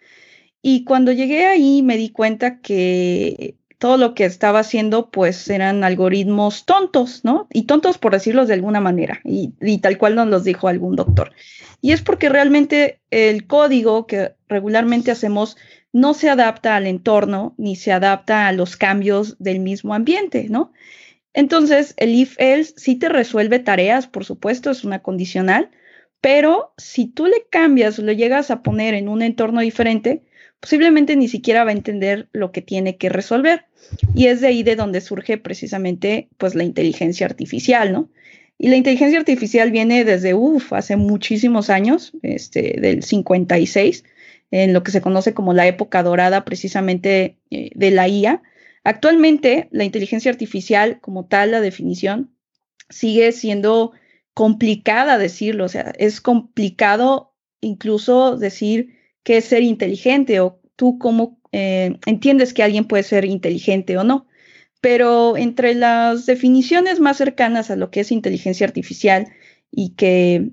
Y cuando llegué ahí me di cuenta que todo lo que estaba haciendo pues eran algoritmos tontos, ¿no? Y tontos por decirlos de alguna manera, y, y, tal cual nos los dijo algún doctor. Y es porque realmente el código que regularmente hacemos no se adapta al entorno ni se adapta a los cambios del mismo ambiente, ¿no? Entonces, el if-else sí te resuelve tareas, por supuesto, es una condicional, pero si tú le cambias lo llegas a poner en un entorno diferente, posiblemente ni siquiera va a entender lo que tiene que resolver. Y es de ahí de donde surge precisamente pues la inteligencia artificial, ¿no? Y la inteligencia artificial viene desde, uff, hace muchísimos años, este, del 56, en lo que se conoce como la época dorada precisamente eh, de la IA. Actualmente, la inteligencia artificial, como tal, la definición, sigue siendo complicada decirlo, o sea, es complicado incluso decir qué es ser inteligente o tú cómo eh, entiendes que alguien puede ser inteligente o no. Pero entre las definiciones más cercanas a lo que es inteligencia artificial y que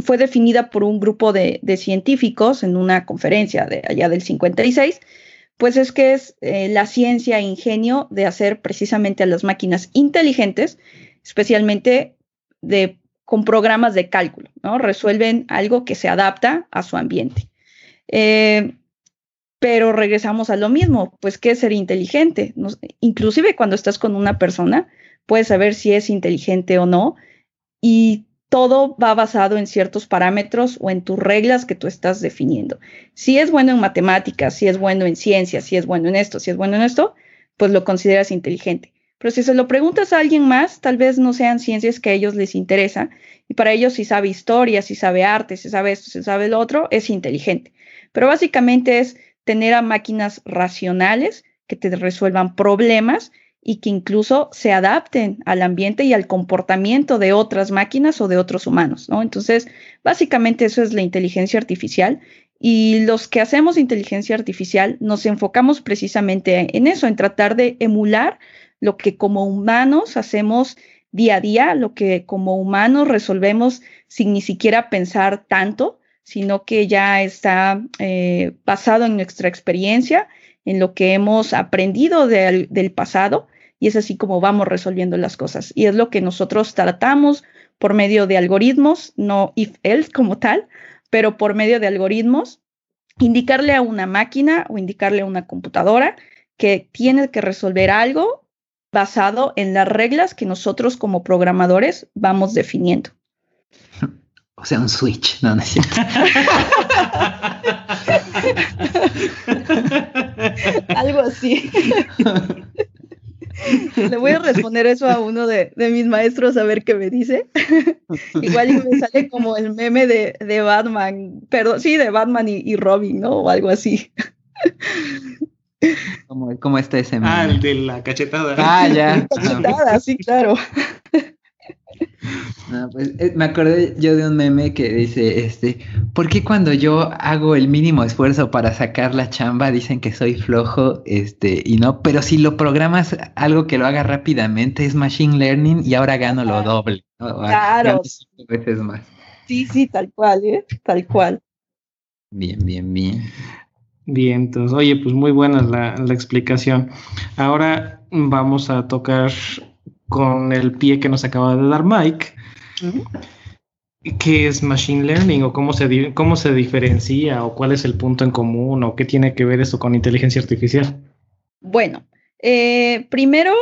fue definida por un grupo de, científicos en una conferencia de allá del 56, pues es que es eh, la ciencia e ingenio de hacer precisamente a las máquinas inteligentes, especialmente de, con programas de cálculo, ¿no? Resuelven algo que se adapta a su ambiente. Eh, pero regresamos a lo mismo, pues ¿qué es ser inteligente? Inclusive cuando estás con una persona, puedes saber si es inteligente o no, y todo va basado en ciertos parámetros o en tus reglas que tú estás definiendo. Si es bueno en matemáticas, si es bueno en ciencias, si es bueno en esto, si es bueno en esto, pues lo consideras inteligente. Pero si se lo preguntas a alguien más, tal vez no sean ciencias que a ellos les interesa y para ellos si sabe historia, si sabe arte, si sabe esto, si sabe lo otro, es inteligente. Pero básicamente es tener a máquinas racionales que te resuelvan problemas y que incluso se adapten al ambiente y al comportamiento de otras máquinas o de otros humanos, ¿no? Entonces, básicamente eso es la inteligencia artificial y los que hacemos inteligencia artificial nos enfocamos precisamente en eso, en tratar de emular lo que como humanos hacemos día a día, lo que como humanos resolvemos sin ni siquiera pensar tanto, sino que ya está eh, basado en nuestra experiencia, en lo que hemos aprendido de, del pasado y es así como vamos resolviendo las cosas. Y es lo que nosotros tratamos por medio de algoritmos, no if-else como tal, pero por medio de algoritmos, indicarle a una máquina o indicarle a una computadora que tiene que resolver algo basado en las reglas que nosotros como programadores vamos definiendo. O sea, un switch, no, no es cierto. Algo así. Le voy a responder eso a uno de, de, mis maestros a ver qué me dice. Igual me sale como el meme de, de Batman, perdón, sí, de Batman y, y, Robin, ¿no? O algo así. ¿Cómo, cómo está ese meme? Ah, el de la cachetada. Ah, ya. Cachetada, sí, claro. No, pues, eh, me acordé yo de un meme que dice, este, ¿por qué cuando yo hago el mínimo esfuerzo para sacar la chamba dicen que soy flojo, este, y no, pero si lo programas algo que lo haga rápidamente es machine learning y ahora gano lo doble. ¿no? Claro. Cinco veces más. Sí, sí, tal cual, ¿eh? Tal cual. Bien, bien, bien. Bien, entonces, oye, pues muy buena la, la explicación. Ahora vamos a tocar con el pie que nos acaba de dar Mike. ¿Qué es Machine Learning o cómo se, cómo se diferencia o cuál es el punto en común o qué tiene que ver eso con inteligencia artificial? Bueno, eh, primero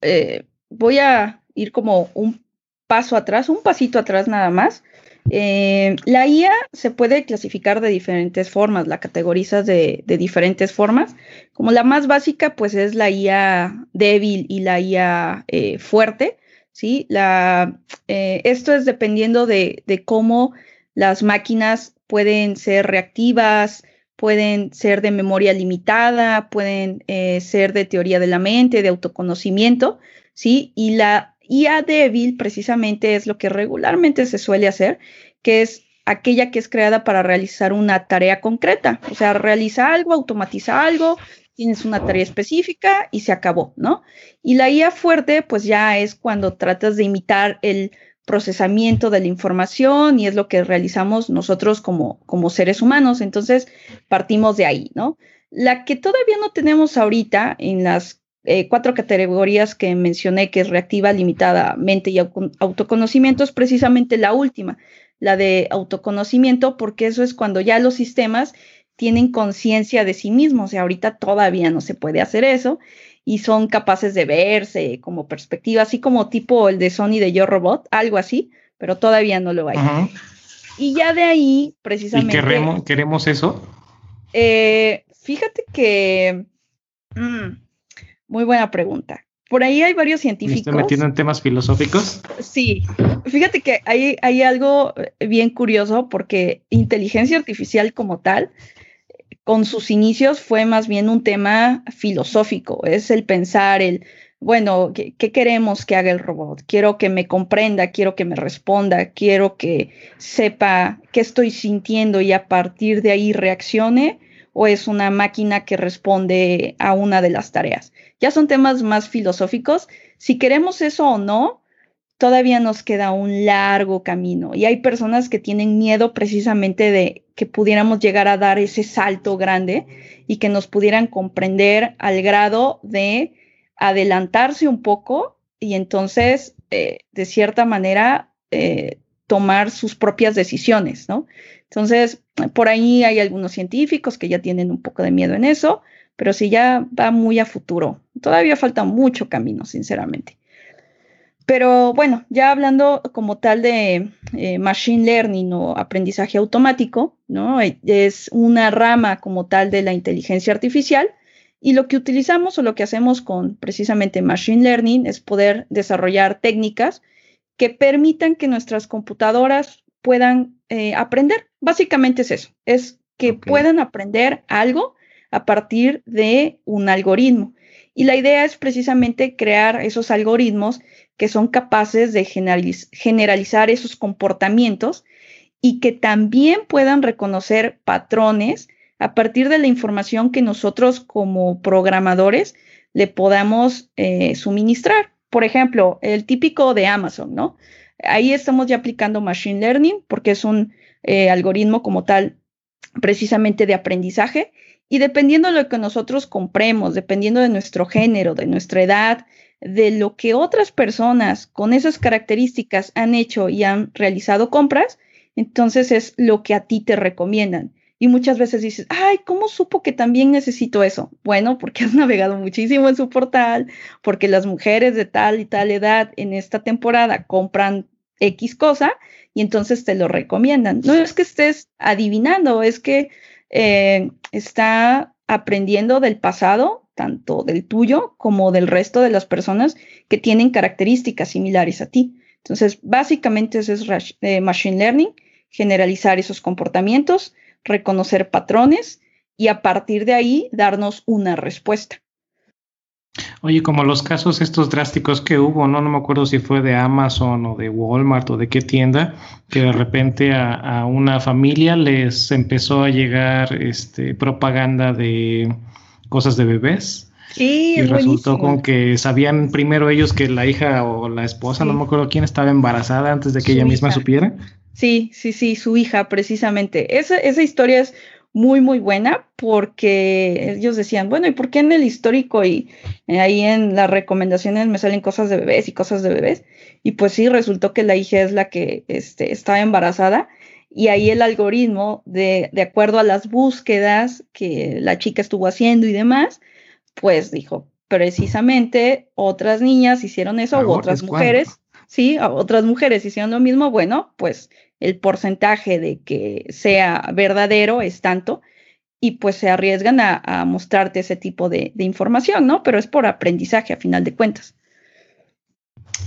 eh, voy a ir como un paso atrás, un pasito atrás nada más. Eh, la IA se puede clasificar de diferentes formas, la categorizas de, de diferentes formas. Como la más básica, pues es la IA débil y la IA eh, fuerte, ¿sí? La, eh, esto es dependiendo de, de cómo las máquinas pueden ser reactivas, pueden ser de memoria limitada, pueden eh, ser de teoría de la mente, de autoconocimiento, ¿sí? Y la IA débil precisamente es lo que regularmente se suele hacer, que es aquella que es creada para realizar una tarea concreta, o sea, realiza algo, automatiza algo, tienes una tarea específica y se acabó, ¿no? Y la IA fuerte, pues ya es cuando tratas de imitar el procesamiento de la información y es lo que realizamos nosotros como, como seres humanos. Entonces, partimos de ahí, ¿no? La que todavía no tenemos ahorita en las eh, cuatro categorías que mencioné, que es reactiva, limitada, mente y au- autoconocimiento, es precisamente la última, la de autoconocimiento, porque eso es cuando ya los sistemas tienen conciencia de sí mismos. O sea, ahorita todavía no se puede hacer eso y son capaces de verse como perspectiva, así como tipo el de Sony de Yo Robot, algo así, pero todavía no lo hay. Ajá. Y ya de ahí, ¿Y precisamente. queremos, queremos eso? Eh, fíjate que. mm, muy buena pregunta. Por ahí hay varios ¿Me científicos. estoy metiendo en temas filosóficos? Sí, fíjate que hay, hay algo eh, bien curioso porque inteligencia artificial como tal, con sus inicios fue más bien un tema filosófico, es el pensar, el, bueno, ¿qué, queremos que haga el robot? Quiero que me comprenda, quiero que me responda, quiero que sepa qué estoy sintiendo y a partir de ahí reaccione, o es una máquina que responde a una de las tareas. Ya son temas más filosóficos. Si queremos eso o no, todavía nos queda un largo camino y hay personas que tienen miedo precisamente de que pudiéramos llegar a dar ese salto grande y que nos pudieran comprender al grado de adelantarse un poco y entonces, eh, de cierta manera, eh, tomar sus propias decisiones, ¿no? Entonces, por ahí hay algunos científicos que ya tienen un poco de miedo en eso, pero sí ya va muy a futuro. Todavía falta mucho camino, sinceramente. Pero bueno, ya hablando como tal de eh, machine learning o aprendizaje automático, ¿no? Es una rama como tal de la inteligencia artificial y lo que utilizamos o lo que hacemos con precisamente machine learning es poder desarrollar técnicas que permitan que nuestras computadoras puedan eh, aprender. Básicamente es eso, es que puedan aprender algo a partir de un algoritmo. Y la idea es precisamente crear esos algoritmos que son capaces de generaliz- generalizar esos comportamientos y que también puedan reconocer patrones a partir de la información que nosotros como programadores le podamos eh, suministrar. Por ejemplo, el típico de Amazon, ¿no? Ahí estamos ya aplicando Machine Learning porque es un eh, algoritmo como tal precisamente de aprendizaje y dependiendo de lo que nosotros compremos, dependiendo de nuestro género, de nuestra edad, de lo que otras personas con esas características han hecho y han realizado compras, entonces es lo que a ti te recomiendan. Y muchas veces dices, ay, ¿cómo supo que también necesito eso? Bueno, porque has navegado muchísimo en su portal, porque las mujeres de tal y tal edad en esta temporada compran X cosa y entonces te lo recomiendan. No es que estés adivinando, es que eh, está aprendiendo del pasado, tanto del tuyo como del resto de las personas que tienen características similares a ti. Entonces, básicamente eso es eh, Machine Learning, generalizar esos comportamientos, reconocer patrones y a partir de ahí darnos una respuesta. Oye, como los casos estos drásticos que hubo, ¿no? No me acuerdo si fue de Amazon o de Walmart o de qué tienda, que de repente a, una familia les empezó a llegar este, propaganda de cosas de bebés. Sí, y resultó con que sabían primero ellos que la hija o la esposa, no me acuerdo quién, estaba embarazada antes de que ella misma supiera. Sí, sí, sí, su hija, precisamente. Esa, esa historia es muy, muy buena porque ellos decían, bueno, ¿y por qué en el histórico y ahí en las recomendaciones me salen cosas de bebés y cosas de bebés? Y pues sí, resultó que la hija es la que este, estaba embarazada y ahí el algoritmo, de, de acuerdo a las búsquedas que la chica estuvo haciendo y demás, pues dijo, precisamente otras niñas hicieron eso, u otras mujeres, sí, otras mujeres hicieron lo mismo, bueno, pues el porcentaje de que sea verdadero es tanto y pues se arriesgan a, mostrarte ese tipo de, información, ¿no? Pero es por aprendizaje a final de cuentas.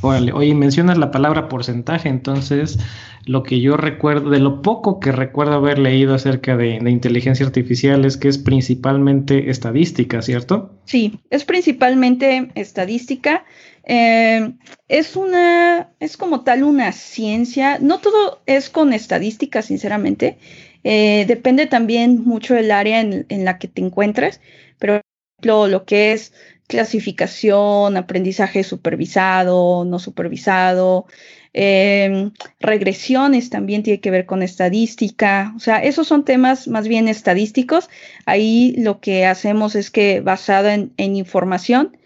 Órale, oye, mencionas la palabra porcentaje, entonces lo que yo recuerdo, de lo poco que recuerdo haber leído acerca de, inteligencia artificial es que es principalmente estadística, ¿cierto? Sí, es principalmente estadística. Eh, es una, es como tal una ciencia, no todo es con estadística, sinceramente, eh, depende también mucho del área en, la que te encuentres, pero lo que es clasificación, aprendizaje supervisado, no supervisado, eh, regresiones también tiene que ver con estadística, o sea, esos son temas más bien estadísticos. Ahí lo que hacemos es que basado en, en información,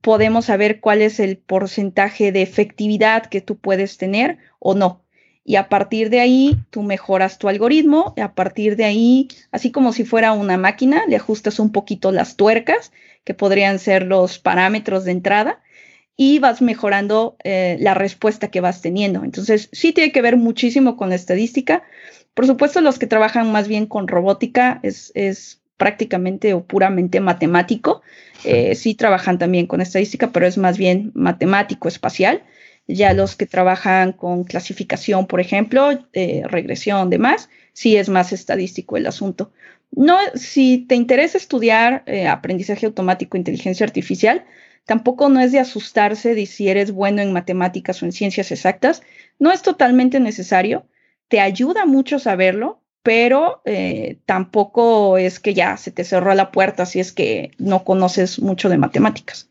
podemos saber cuál es el porcentaje de efectividad que tú puedes tener o no. Y a partir de ahí, tú mejoras tu algoritmo, y a partir de ahí, así como si fuera una máquina, le ajustas un poquito las tuercas, que podrían ser los parámetros de entrada, y vas mejorando eh, la respuesta que vas teniendo. Entonces, sí tiene que ver muchísimo con la estadística. Por supuesto, los que trabajan más bien con robótica es, es prácticamente o puramente matemático. Eh, sí trabajan también con estadística, pero es más bien matemático espacial. Ya los que trabajan con clasificación, por ejemplo, eh, regresión, demás, sí es más estadístico el asunto. No, si te interesa estudiar eh, aprendizaje automático, inteligencia artificial, tampoco no es de asustarse de si eres bueno en matemáticas o en ciencias exactas. No es totalmente necesario. Te ayuda mucho saberlo, pero eh, tampoco es que ya se te cerró la puerta si es que no conoces mucho de matemáticas.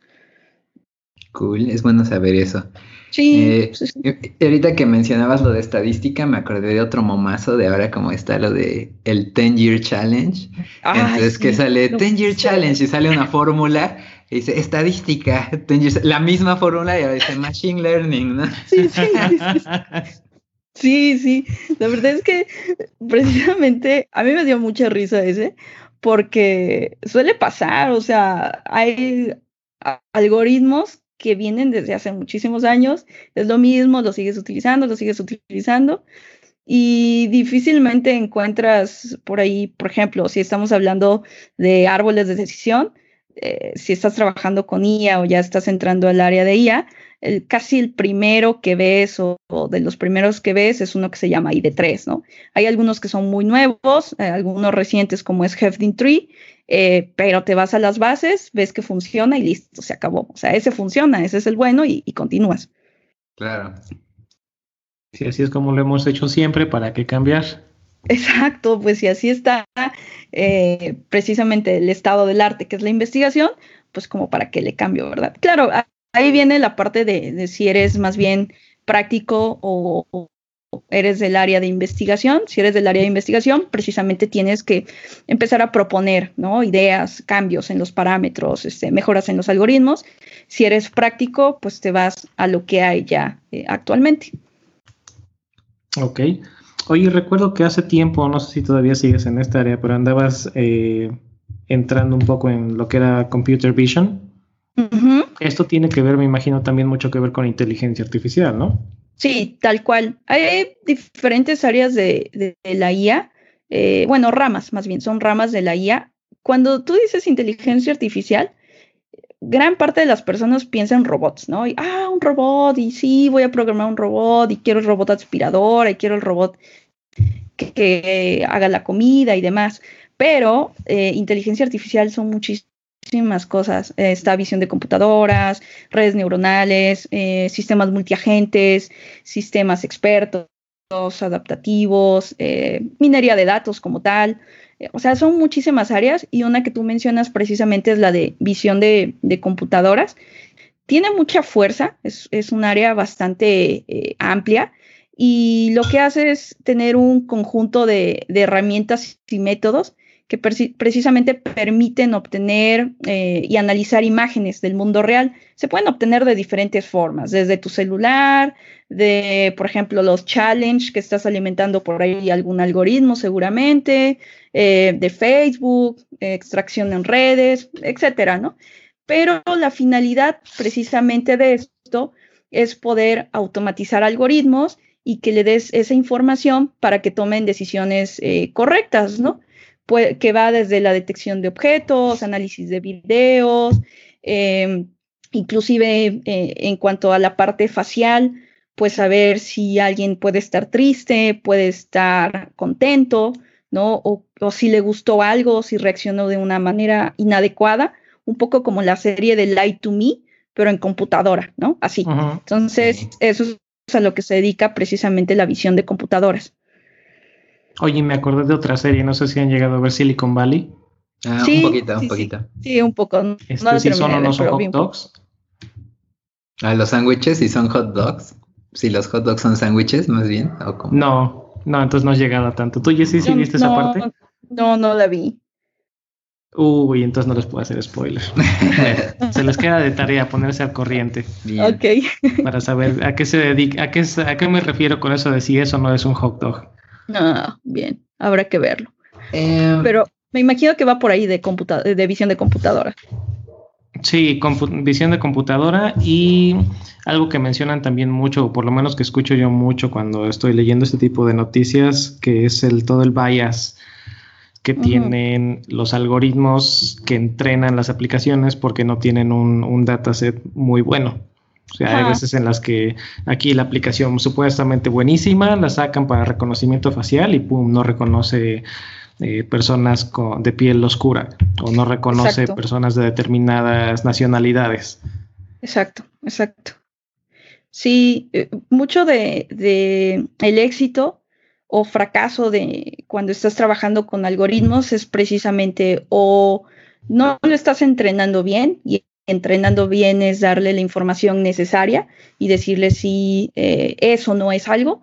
Cool, es bueno saber eso. Sí, eh, Ahorita que mencionabas lo de estadística, me acordé de otro momazo de ahora como está lo de el 10 Year Challenge. Entonces que sale 10 Year Challenge y sale una fórmula y dice estadística, la misma fórmula y ahora dice machine learning, ¿no? Sí, sí, sí. Sí, sí, la verdad es que precisamente a mí me dio mucha risa ese, porque suele pasar, o sea, hay algoritmos que vienen desde hace muchísimos años, es lo mismo, lo sigues utilizando, lo sigues utilizando, y difícilmente encuentras por ahí, por ejemplo, si estamos hablando de árboles de decisión, eh, si estás trabajando con IA o ya estás entrando al área de IA, casi el primero que ves o, de los primeros que ves es uno que se llama ID3, ¿no? Hay algunos que son muy nuevos, eh, algunos recientes como es Hefdin Tree, eh, pero te vas a las bases, ves que funciona y listo, se acabó. O sea, ese funciona, ese es el bueno y, continúas. Claro. Sí, así es como lo hemos hecho siempre, ¿para qué cambiar? Exacto, pues si así está eh, precisamente el estado del arte, que es la investigación, pues como para qué le cambio, ¿verdad? Claro, ahí viene la parte de, si eres más bien práctico o, eres del área de investigación. Si eres del área de investigación, precisamente tienes que empezar a proponer ¿no? ideas, cambios en los parámetros, este, mejoras en los algoritmos. Si eres práctico, pues te vas a lo que hay ya eh, actualmente. Ok. Oye, recuerdo que hace tiempo, no sé si todavía sigues en esta área, pero andabas eh, entrando un poco en lo que era computer vision. Esto tiene que ver, me imagino, también mucho que ver con inteligencia artificial, ¿no? Sí, tal cual. Hay diferentes áreas de, la IA, eh, bueno, ramas más bien, son ramas de la IA. Cuando tú dices inteligencia artificial, gran parte de las personas piensan en robots, ¿no? Y, ah, un robot, y sí, voy a programar un robot, y quiero el robot aspirador, y quiero el robot. que, haga la comida y demás. Pero eh, inteligencia artificial son muchísimas cosas. Esta visión de computadoras, redes neuronales, eh, sistemas multiagentes, sistemas expertos, adaptativos, eh, minería de datos como tal. O sea, son muchísimas áreas y una que tú mencionas precisamente es la de visión de, computadoras. Tiene mucha fuerza, es, un área bastante amplia y lo que hace es tener un conjunto de, herramientas y métodos que precisamente permiten obtener eh, y analizar imágenes del mundo real. Se pueden obtener de diferentes formas, desde tu celular, de, por ejemplo, los challenge que estás alimentando por ahí algún algoritmo seguramente, eh, de Facebook, extracción en redes, etcétera, ¿no? Pero la finalidad precisamente de esto es poder automatizar algoritmos y que le des esa información para que tomen decisiones eh, correctas, ¿no? Que va desde la detección de objetos, análisis de videos, em, inclusive eh, en cuanto a la parte facial, pues saber si alguien puede estar triste, puede estar contento, ¿no? O, si le gustó algo, si reaccionó de una manera inadecuada, un poco como la serie de Light to Me, pero en computadora, ¿no? Así. Entonces, eso es a lo que se dedica precisamente la visión de computadoras. Oye, me acordé de otra serie, no sé si han llegado a ver Silicon Valley. Ah, un poquito, un poquito. Sí, un poco. Este, si son o no son hot dogs. ¿A los sándwiches si son hot dogs? Si los hot dogs son sándwiches, más bien. No, no, entonces no has llegado a tanto. ¿Tú, Jessy, sí viste esa parte? No, no la vi. Uy, entonces no les puedo hacer spoiler. se les queda de tarea ponerse al corriente. Ok. Para saber a qué se dedica, a qué, a qué me refiero con eso de si eso no es un hot dog. No, bien, habrá que verlo. Em, Pero me imagino que va por ahí de, de visión de computadora. Sí, visión de computadora y algo que mencionan también mucho, o por lo menos que escucho yo mucho cuando estoy leyendo este tipo de noticias, que es el todo el bias que tienen los algoritmos que entrenan las aplicaciones porque no tienen un, dataset muy bueno. O sea, hay veces en las que aquí la aplicación supuestamente buenísima la sacan para reconocimiento facial y pum, no reconoce eh, personas con, de piel oscura o no reconoce personas de determinadas nacionalidades. Exacto, exacto. Sí, eh, mucho de, de el éxito o fracaso de cuando estás trabajando con algoritmos es precisamente o no lo estás entrenando bien y entrenando bien es darle la información necesaria y decirle si eh, eso no es algo,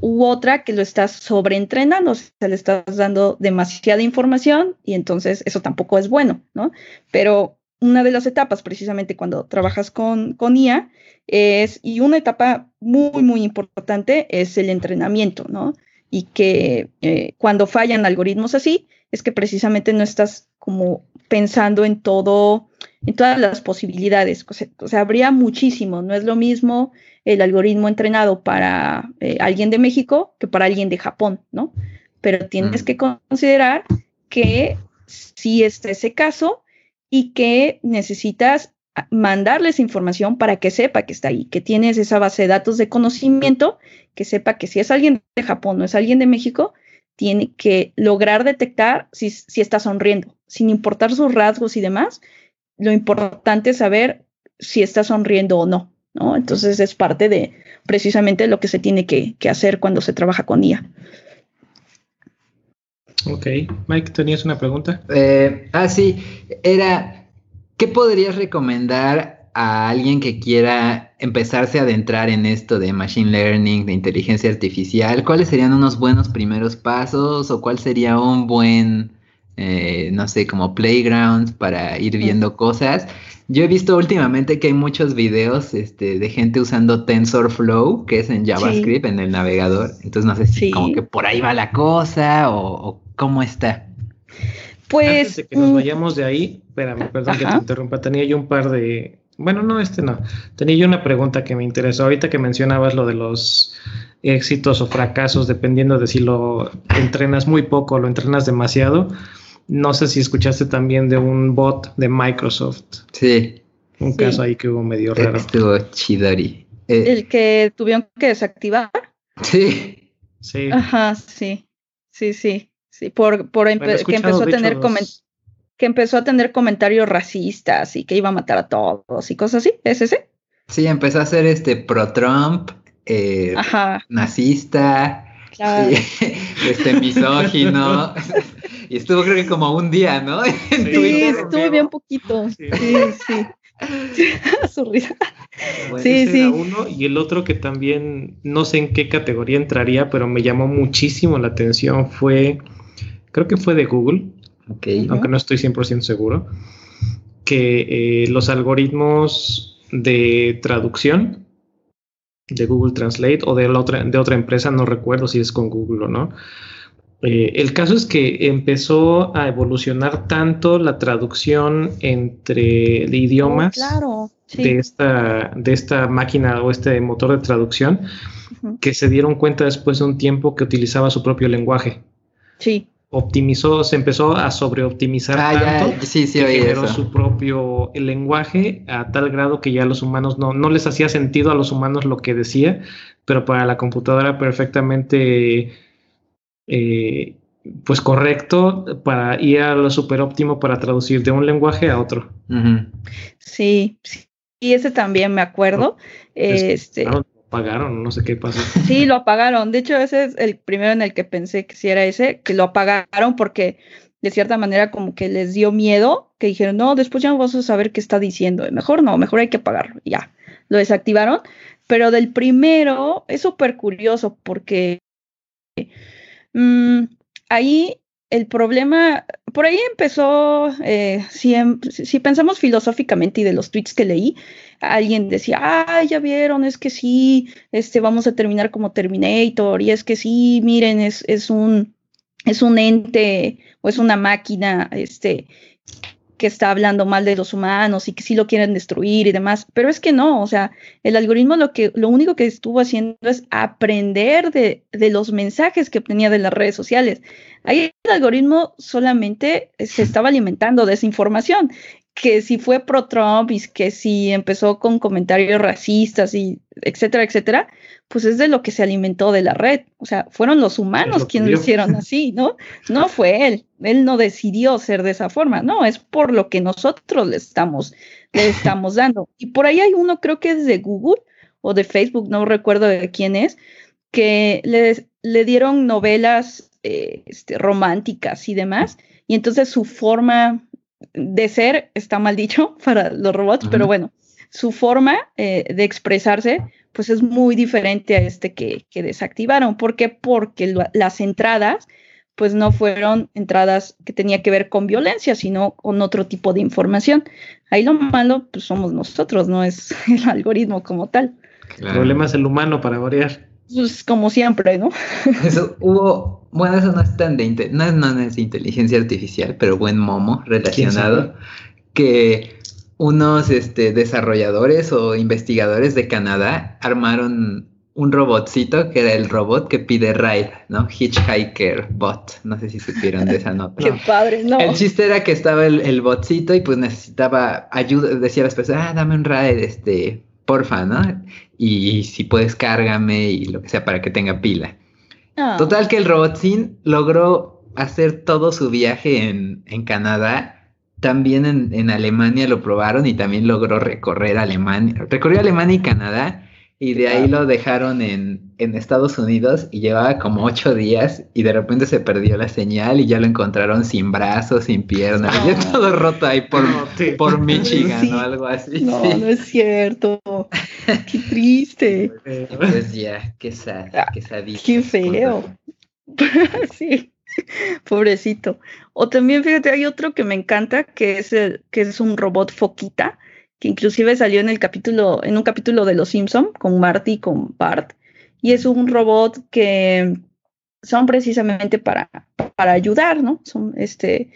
u otra que lo estás sobreentrenando, o sea, le estás dando demasiada información y entonces eso tampoco es bueno, ¿no? Pero una de las etapas precisamente cuando trabajas con, con IA es, y una etapa muy, muy importante es el entrenamiento, ¿no? y que eh, cuando fallan algoritmos así, es que precisamente no estás como pensando en todo, en todas las posibilidades. O sea, habría muchísimo. No es lo mismo el algoritmo entrenado para eh, alguien de México que para alguien de Japón, ¿no? Pero tienes mm. que considerar que si es ese caso y que necesitas mandarles información para que sepa que está ahí, que tienes esa base de datos de conocimiento, que sepa que si es alguien de Japón o es alguien de México, tiene que lograr detectar si, si está sonriendo, sin importar sus rasgos y demás. Lo importante es saber si está sonriendo o no, ¿no? Entonces es parte de precisamente lo que se tiene que, hacer cuando se trabaja con IA. Ok, Mike, ¿tenías una pregunta? Eh, ah, sí, era ¿Qué podrías recomendar a alguien que quiera empezarse a adentrar en esto de machine learning, de inteligencia artificial? ¿Cuáles serían unos buenos primeros pasos o cuál sería un buen, eh, no sé, como playground para ir viendo cosas? Yo he visto últimamente que hay muchos videos este, de gente usando TensorFlow, que es en JavaScript, en el navegador. Entonces no sé si como que por ahí va la cosa o, o cómo está. Pues. Antes de que nos mm, vayamos de ahí, espérame, perdón que te interrumpa, tenía yo un par de. Bueno, no, este no. Tenía yo una pregunta que me interesó. Ahorita que mencionabas lo de los éxitos o fracasos, dependiendo de si lo entrenas muy poco o lo entrenas demasiado. No sé si escuchaste también de un bot de Microsoft. Sí. Un caso ahí que hubo medio raro. Estuvo chidori. Eh, el que tuvieron que desactivar. Sí. Sí. Ajá, sí. sí, sí, sí, por, por que empezó a tener que empezó a tener comentarios racistas y que iba a matar a todos y cosas así, ¿es ese? Sí, empezó a ser este pro-Trump, eh, nazista, este misógino. y estuvo creo que como un día, ¿no? sí, estuvo bien poquito. Sí, sí. Su risa. sí, sí. uno y el otro que también no sé en qué categoría entraría, pero me llamó muchísimo la atención fue, creo que fue de Google, aunque no estoy 100% seguro, que eh, los algoritmos de traducción de Google Translate o de, la otra, de otra empresa, no recuerdo si es con Google o no. Eh, el caso es que empezó a evolucionar tanto la traducción entre idiomas oh, de, esta, de esta máquina o este motor de traducción que se dieron cuenta después de un tiempo que utilizaba su propio lenguaje. Sí optimizó, se empezó a sobreoptimizar ah, tanto que generó su propio lenguaje a tal grado que ya los humanos no, no les hacía sentido a los humanos lo que decía, pero para la computadora perfectamente eh, pues correcto para ir a lo super óptimo para traducir de un lenguaje a otro. Sí, sí, y ese también me acuerdo. este, apagaron, no sé qué pasó. Sí, lo apagaron. De hecho, ese es el primero en el que pensé que si era ese, que lo apagaron porque de cierta manera como que les dio miedo, que dijeron, no, después ya no vamos a saber qué está diciendo. Mejor no, mejor hay que apagarlo. Ya, lo desactivaron. Pero del primero es súper curioso porque mm, ahí el problema, por ahí empezó, eh, si, si, pensamos filosóficamente y de los tweets que leí, alguien decía, ah, ya vieron, es que sí, este, vamos a terminar como Terminator, y es que sí, miren, es, es un, es un ente o es una máquina, este, que está hablando mal de los humanos y que sí lo quieren destruir y demás, pero es que no, o sea, el algoritmo lo que lo único que estuvo haciendo es aprender de, de los mensajes que obtenía de las redes sociales. Ahí el algoritmo solamente se estaba alimentando de esa información que si fue pro Trump y que si empezó con comentarios racistas y etcétera, etcétera, pues es de lo que se alimentó de la red. O sea, fueron los humanos quienes lo hicieron así, ¿no? No fue él. Él no decidió ser de esa forma, no, es por lo que nosotros le estamos, le estamos dando. Y por ahí hay uno, creo que es de Google o de Facebook, no recuerdo de quién es, que le, le dieron novelas eh, este, románticas y demás. Y entonces su forma de ser, está mal dicho para los robots, pero bueno, su forma eh, de expresarse, pues es muy diferente a este que, desactivaron. ¿Por qué? Porque las entradas, pues no fueron entradas que tenía que ver con violencia, sino con otro tipo de información. Ahí lo malo, pues somos nosotros, no es el algoritmo como tal. El problema es el humano para variar. Pues como siempre, ¿no? Eso hubo, bueno, eso no es tan de, no, no es inteligencia artificial, pero buen momo relacionado, que unos este, desarrolladores o investigadores de Canadá armaron un robotcito que era el robot que pide ride, ¿no? Hitchhiker bot. No sé si supieron de esa nota. Qué padre, ¿no? El chiste era que estaba el, el botcito y pues necesitaba ayuda. Decía a las personas, ah, dame un ride, este, porfa, ¿no? Y, si puedes, cárgame y lo que sea para que tenga pila. Ah. Total que el robotín logró hacer todo su viaje en, en Canadá. También en, en, Alemania lo probaron y también logró recorrer Alemania. Recorrió Alemania y Canadá y de ahí lo dejaron en, en, Estados Unidos y llevaba como ocho días y de repente se perdió la señal y ya lo encontraron sin brazos, sin piernas, ya todo roto ahí por, por Michigan o algo así. No, no es cierto. Qué triste. Pues ya, qué sad, ah, qué sadito. Qué feo. sí. Pobrecito. O también, fíjate, hay otro que me encanta, que es, el, que es un robot foquita, que inclusive salió en el capítulo, en un capítulo de Los Simpson con Marty y con Bart, y es un robot que son precisamente para, para ayudar, ¿no? Son este,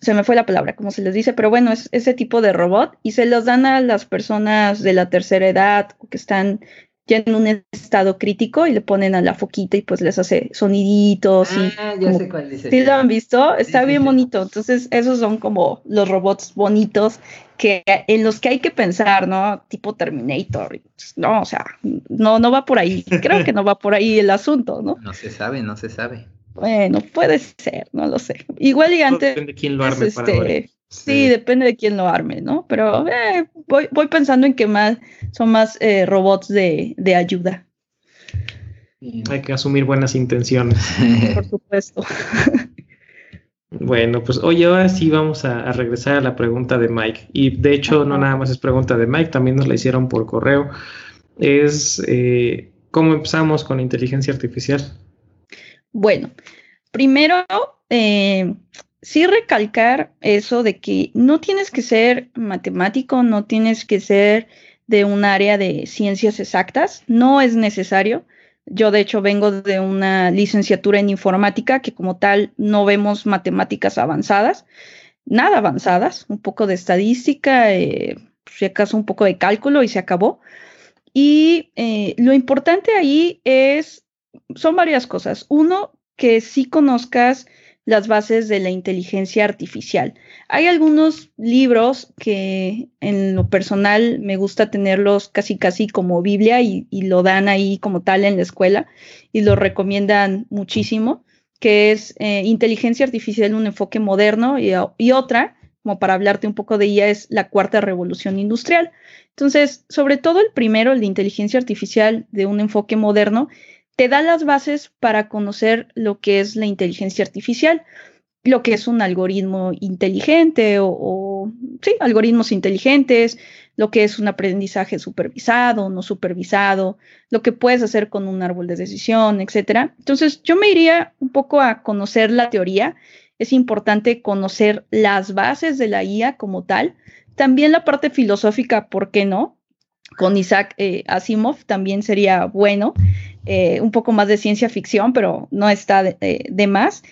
se me fue la palabra, como se les dice, pero bueno, es ese tipo de robot y se los dan a las personas de la tercera edad que están ya en un estado crítico y le ponen a la foquita y pues les hace soniditos. Ah, ya sé cuál dice. ¿Sí lo han visto? Está bien bonito. Entonces, esos son como los robots bonitos que en los que hay que pensar, ¿no? Tipo Terminator. No, o sea, no, no va por ahí. Creo que no va por ahí el asunto, ¿no? No se sabe, no se sabe. Bueno, puede ser, no lo sé. Igual y antes. Depende de quién lo arme para este, Sí, depende de quién lo arme, ¿no? Pero eh, voy, voy, pensando en que más son más eh, robots de, de, ayuda. Hay que asumir buenas intenciones. Por supuesto. Bueno, pues hoy ahora sí vamos a, a, regresar a la pregunta de Mike. Y de hecho, no nada más es pregunta de Mike, también nos la hicieron por correo. Es eh, cómo empezamos con inteligencia artificial. Bueno, primero, eh, sí recalcar eso de que no tienes que ser matemático, no tienes que ser de un área de ciencias exactas, no es necesario. Yo de hecho vengo de una licenciatura en informática que como tal no vemos matemáticas avanzadas, nada avanzadas, un poco de estadística, eh, si acaso un poco de cálculo y se acabó. Y eh, lo importante ahí es, son varias cosas. Uno, que sí conozcas las bases de la inteligencia artificial. Hay algunos libros que en lo personal me gusta tenerlos casi casi como Biblia y, lo dan ahí como tal en la escuela y lo recomiendan muchísimo, que es eh, Inteligencia Artificial, un enfoque moderno y, y otra, como para hablarte un poco de ella, es la cuarta revolución industrial. Entonces, sobre todo el primero, el de inteligencia artificial de un enfoque moderno, te da las bases para conocer lo que es la inteligencia artificial, lo que es un algoritmo inteligente o, sí, algoritmos inteligentes, lo que es un aprendizaje supervisado, no supervisado, lo que puedes hacer con un árbol de decisión, etcétera. Entonces, yo me iría un poco a conocer la teoría. Es importante conocer las bases de la IA como tal. También la parte filosófica, ¿por qué no? Con Isaac eh, Asimov también sería bueno. Eh, un poco más de ciencia ficción, pero no está de, más.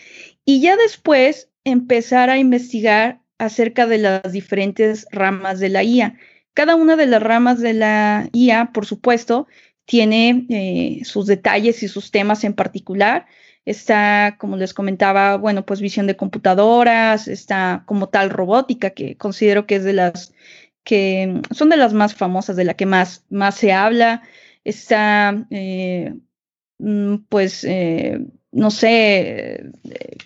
Y ya después empezar a investigar acerca de las diferentes ramas de la IA. Cada una de las ramas de la IA, por supuesto, tiene eh, sus detalles y sus temas en particular. Está, como les comentaba, bueno, pues visión de computadoras, está como tal robótica, que considero que es de las que son de las más famosas, de la que más, más se habla está, eh, mm, pues, eh, no sé, eh,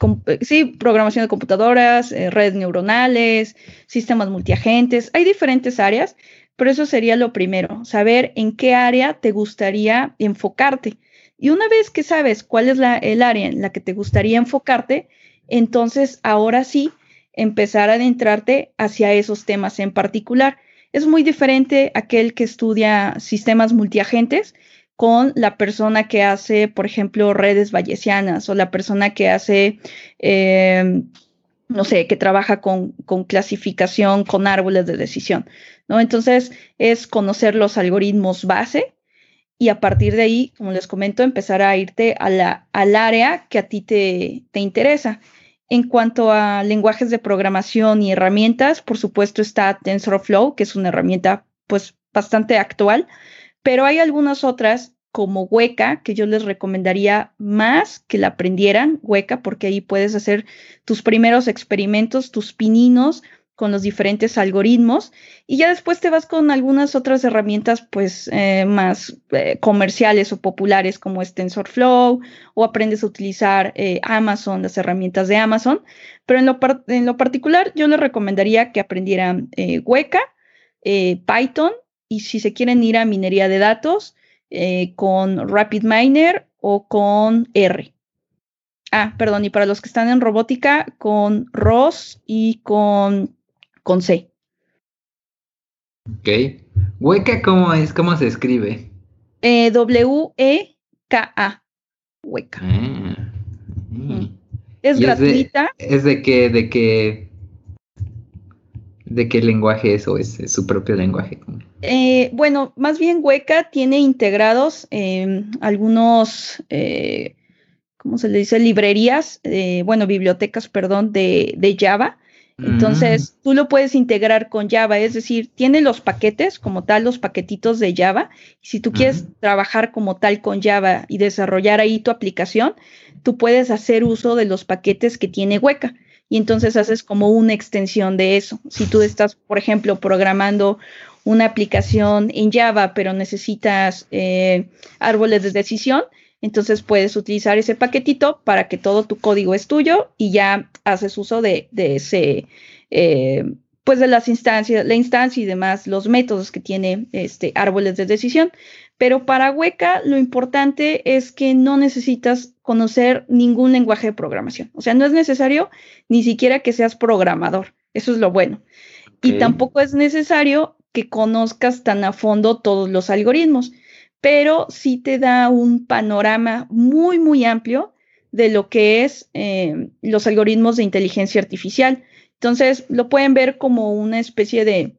sí, programación de computadoras, redes neuronales, sistemas multiagentes, hay diferentes áreas, pero eso sería lo primero, saber en qué área te gustaría enfocarte. Y una vez que sabes cuál es la, el área en la que te gustaría enfocarte, entonces ahora sí empezar a adentrarte hacia esos temas en particular. Es muy diferente aquel que estudia sistemas multiagentes con la persona que hace, por ejemplo, redes bayesianas o la persona que hace, em, no sé, que trabaja con, con, clasificación, con árboles de decisión, ¿no? Entonces, es conocer los algoritmos base y a partir de ahí, como les comento, empezar a irte a al área que a ti te, te interesa. En cuanto a lenguajes de programación y herramientas, por supuesto está TensorFlow, que es una herramienta pues bastante actual, pero hay algunas otras como Hueca, que yo les recomendaría más que la aprendieran, Hueca, porque ahí puedes hacer tus primeros experimentos, tus pininos, con los diferentes algoritmos y ya después te vas con algunas otras herramientas pues eh, más eh, comerciales o populares como es TensorFlow o aprendes a utilizar eh, Amazon, las herramientas de Amazon, pero en lo, en lo particular yo les recomendaría que aprendieran Weka, Python y si se quieren ir a minería de datos con RapidMiner o con R. Ah, perdón, y para los que están en robótica, con ROS y con con C. Ok. ¿Hueca cómo es? ¿Cómo se escribe? Eh, W-E-K-A. Hueca. Ah, mm. Es gratuita. Es de, qué, de qué, de qué lenguaje es o es, su propio lenguaje? Eh, bueno, más bien Hueca tiene integrados em, algunos, eh, ¿cómo se le dice? Librerías, bueno, bibliotecas, perdón, de, de Java entonces, tú lo puedes integrar con Java, es decir, tiene los paquetes como tal, los paquetitos de Java. Y si tú quieres trabajar como tal con Java y desarrollar ahí tu aplicación, tú puedes hacer uso de los paquetes que tiene Hueca. Y entonces haces como una extensión de eso. Si tú estás, por ejemplo, programando una aplicación en Java, pero necesitas eh, árboles de decisión, Entonces puedes utilizar ese paquetito para que todo tu código es tuyo y ya haces uso de, ese, eh, pues de las instancias, la instancia y demás, los métodos que tiene este árboles de decisión. Pero para Weka lo importante es que no necesitas conocer ningún lenguaje de programación. O sea, no es necesario ni siquiera que seas programador. Eso es lo bueno. Y tampoco es necesario que conozcas tan a fondo todos los algoritmos, pero sí te da un panorama muy, muy amplio de lo que es eh, los algoritmos de inteligencia artificial. Entonces, lo pueden ver como una especie de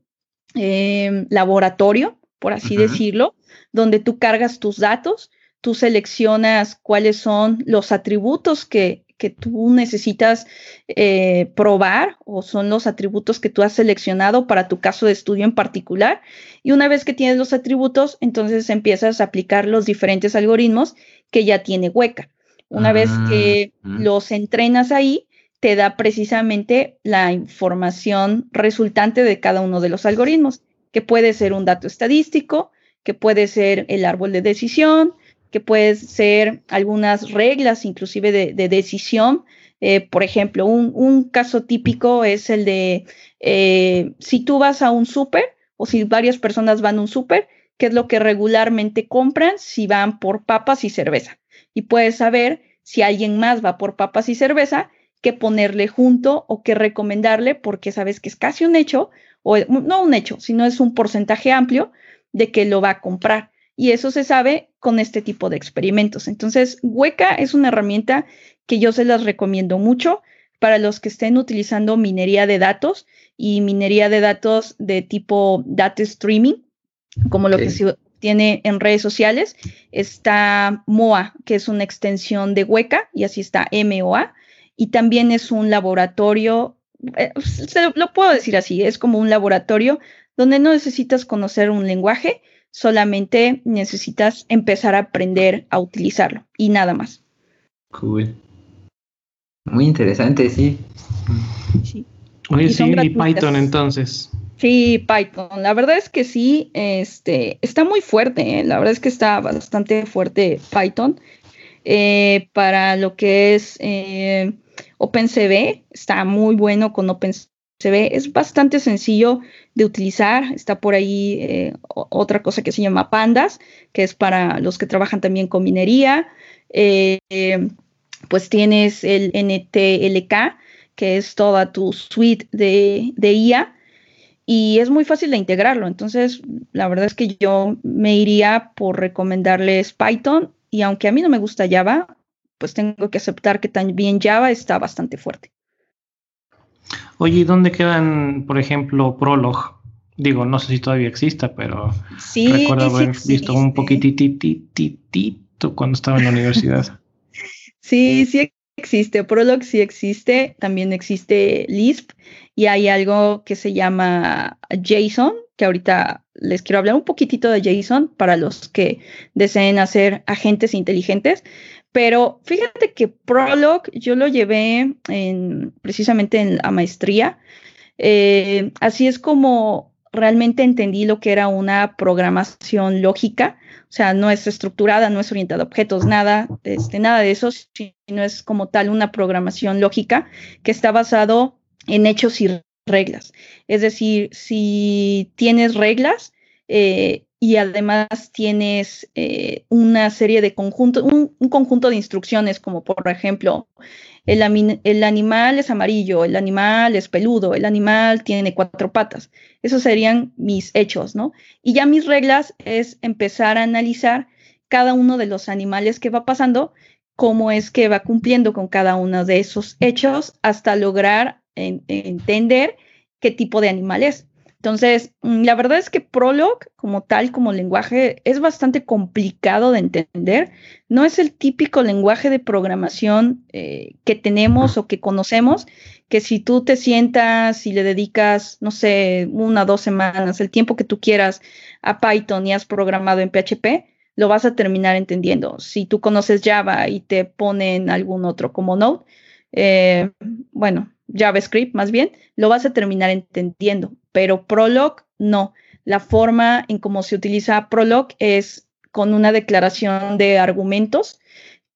eh, laboratorio, por así decirlo, donde tú cargas tus datos, tú seleccionas cuáles son los atributos que, que tú necesitas eh, probar o son los atributos que tú has seleccionado para tu caso de estudio en particular. Y una vez que tienes los atributos, entonces empiezas a aplicar los diferentes algoritmos que ya tiene Hueca. Una vez ah, que los entrenas ahí, te da precisamente la información resultante de cada uno de los algoritmos, que puede ser un dato estadístico, que puede ser el árbol de decisión, que pueden ser algunas reglas inclusive de, decisión. Eh, por ejemplo, un, caso típico es el de eh, si tú vas a un súper o si varias personas van a un súper, ¿qué es lo que regularmente compran si van por papas y cerveza? Y puedes saber si alguien más va por papas y cerveza, qué ponerle junto o qué recomendarle, porque sabes que es casi un hecho, o no un hecho, sino es un porcentaje amplio de que lo va a comprar. Y eso se sabe con este tipo de experimentos. Entonces, Hueca es una herramienta que yo se las recomiendo mucho para los que estén utilizando minería de datos y minería de datos de tipo data streaming, como lo que se tiene en redes sociales. Está MOA, que es una extensión de Hueca, y así está MOA. Y también es un laboratorio, eh, lo puedo decir así, es como un laboratorio donde no necesitas conocer un lenguaje, solamente necesitas empezar a aprender a utilizarlo y nada más. Cool. Muy interesante, sí. sí. Oye, sí, y Python entonces. Sí, Python. La verdad es que sí, este, está muy fuerte. ¿eh? La verdad es que está bastante fuerte Python. Eh, para lo que es eh, OpenCV, está muy bueno con OpenCV es bastante sencillo de utilizar. Está por ahí eh, otra cosa que se llama Pandas, que es para los que trabajan también con minería. Eh, pues tienes el NTLK, que es toda tu suite de, de IA y es muy fácil de integrarlo. Entonces, la verdad es que yo me iría por recomendarles Python y aunque a mí no me gusta Java, pues tengo que aceptar que también Java está bastante fuerte. Oye, ¿y dónde quedan, por ejemplo, Prolog? Digo, no sé si todavía exista, pero recuerdo haber visto un poquitito cuando estaba en la universidad. sí, sí existe. Prolog sí existe. También existe Lisp. Y hay algo que se llama JSON, que ahorita les quiero hablar un poquitito de JSON para los que deseen hacer agentes inteligentes. Pero fíjate que Prolog yo lo llevé en, precisamente en la maestría. Eh, así es como realmente entendí lo que era una programación lógica. O sea, no es estructurada, no es orientada a objetos, nada, este, nada de eso, sino es como tal una programación lógica que está basado en hechos y reglas. Es decir, si tienes reglas, eh, y además tienes eh, una serie de conjuntos, un, conjunto de instrucciones, como por ejemplo, el, el, animal es amarillo, el animal es peludo, el animal tiene cuatro patas. Esos serían mis hechos, ¿no? Y ya mis reglas es empezar a analizar cada uno de los animales que va pasando, cómo es que va cumpliendo con cada uno de esos hechos hasta lograr entender qué tipo de animal es. Entonces, mm, la verdad es que Prolog, como tal, como lenguaje, es bastante complicado de entender. No es el típico lenguaje de programación eh, que tenemos o que conocemos, que si tú te sientas y le dedicas, no sé, una o dos semanas, el tiempo que tú quieras a Python y has programado en PHP, lo vas a terminar entendiendo. Si tú conoces Java y te ponen algún otro como Node, eh, bueno, JavaScript más bien, lo vas a terminar entendiendo, pero Prolog no. La forma en cómo se utiliza Prolog es con una declaración de argumentos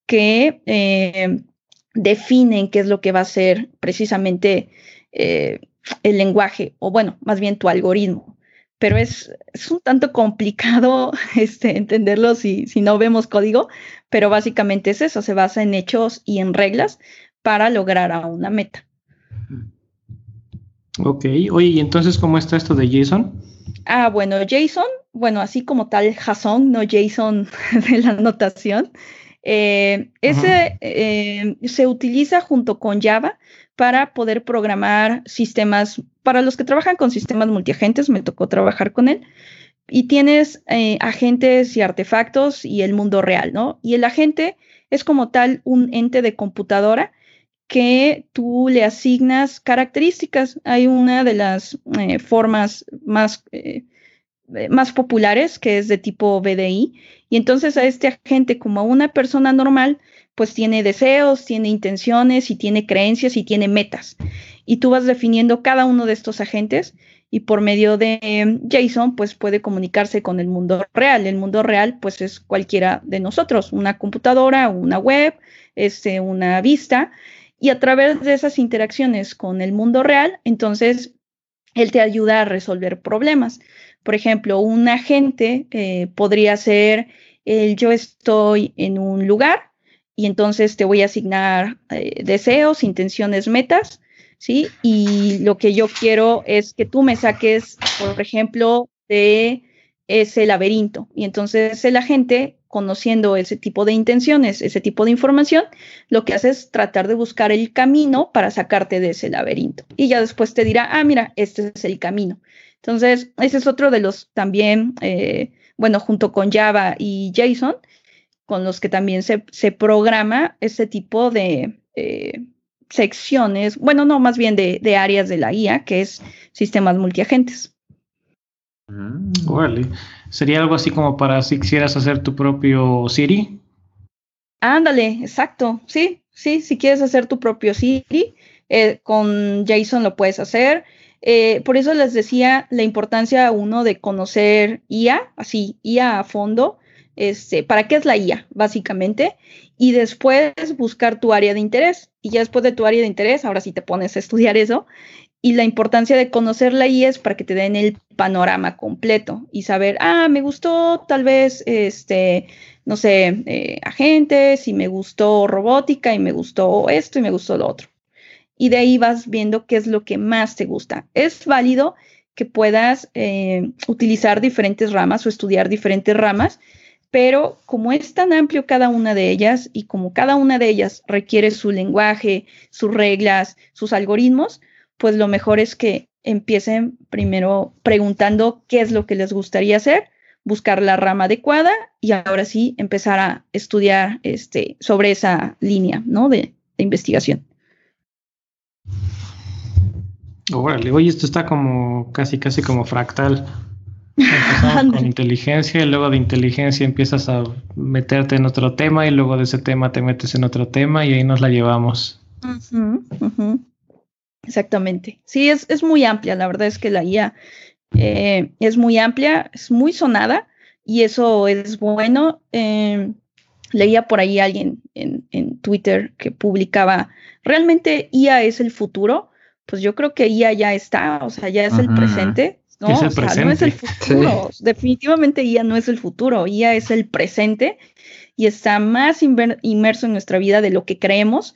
que eh, definen qué es lo que va a ser precisamente eh, el lenguaje, o bueno, más bien tu algoritmo. Pero es, un tanto complicado este, entenderlo si, si no vemos código, pero básicamente es eso, se basa en hechos y en reglas para lograr a una meta. Ok, oye, ¿y entonces cómo está esto de JSON? Ah, bueno, JSON, bueno, así como tal JSON, no JSON de la notación, eh, ese eh, se utiliza junto con Java para poder programar sistemas, para los que trabajan con sistemas multiagentes, me tocó trabajar con él, y tienes eh, agentes y artefactos y el mundo real, ¿no? Y el agente es como tal un ente de computadora que tú le asignas características. Hay una de las formas más más populares, que es de tipo BDI, y entonces a este agente, como a una persona normal, pues tiene deseos, tiene intenciones y tiene creencias y tiene metas. Y tú vas definiendo cada uno de estos agentes y por medio de JSON, pues puede comunicarse con el mundo real. El mundo real, pues es cualquiera de nosotros, una computadora, una web, este, una vista. Y a través de esas interacciones con el mundo real, entonces él te ayuda a resolver problemas. Por ejemplo, un agente eh, podría ser el yo estoy en un lugar y entonces te voy a asignar eh, deseos, intenciones, metas, ¿sí? Y lo que yo quiero es que tú me saques, por ejemplo, de ese laberinto. Y entonces el agente, conociendo ese tipo de intenciones, ese tipo de información, lo que hace es tratar de buscar el camino para sacarte de ese laberinto. Y ya después te dirá, ah, mira, este es el camino. Entonces, ese es otro de los también, eh, bueno, junto con Java y JSON, con los que también se, programa ese tipo de eh, secciones, bueno, no, más bien de, áreas de la IA, que es sistemas multiagentes. Vale. Sería algo así como para si quisieras hacer tu propio Siri. Ándale, exacto. Sí, sí, si quieres hacer tu propio Siri, eh, con JSON lo puedes hacer. Eh, por eso les decía la importancia uno de conocer IA, así, IA a fondo, este, para qué es la IA, básicamente, y después buscar tu área de interés. Y ya después de tu área de interés, ahora sí te pones a estudiar eso. Y la importancia de conocer la IA es para que te den el panorama completo y saber, ah, me gustó tal vez, este, no sé, eh, agentes, y me gustó robótica, y me gustó esto, y me gustó lo otro y de ahí vas viendo qué es lo que más te gusta. Es válido que puedas eh, utilizar diferentes ramas o estudiar diferentes ramas, pero como es tan amplio cada una de ellas y como cada una de ellas requiere su lenguaje, sus reglas, sus algoritmos, pues lo mejor es que empiecen primero preguntando qué es lo que les gustaría hacer, buscar la rama adecuada y ahora sí empezar a estudiar este, sobre esa línea ¿no? de investigación. Órale, oye, esto está como casi, casi como fractal. Empezamos con inteligencia y luego de inteligencia empiezas a meterte en otro tema y luego de ese tema te metes en otro tema y ahí nos la llevamos. Exactamente. Sí, es, es, muy amplia. La verdad es que la IA eh, es muy amplia, es muy sonada y eso es bueno. Eh, leía por ahí alguien en, en Twitter que publicaba, ¿realmente IA es el futuro? pues yo creo que IA ya está, o sea, ya es el presente. No, es el presente. no es el futuro. Definitivamente IA no es el futuro, IA es el presente y está más inmerso en nuestra vida de lo que creemos,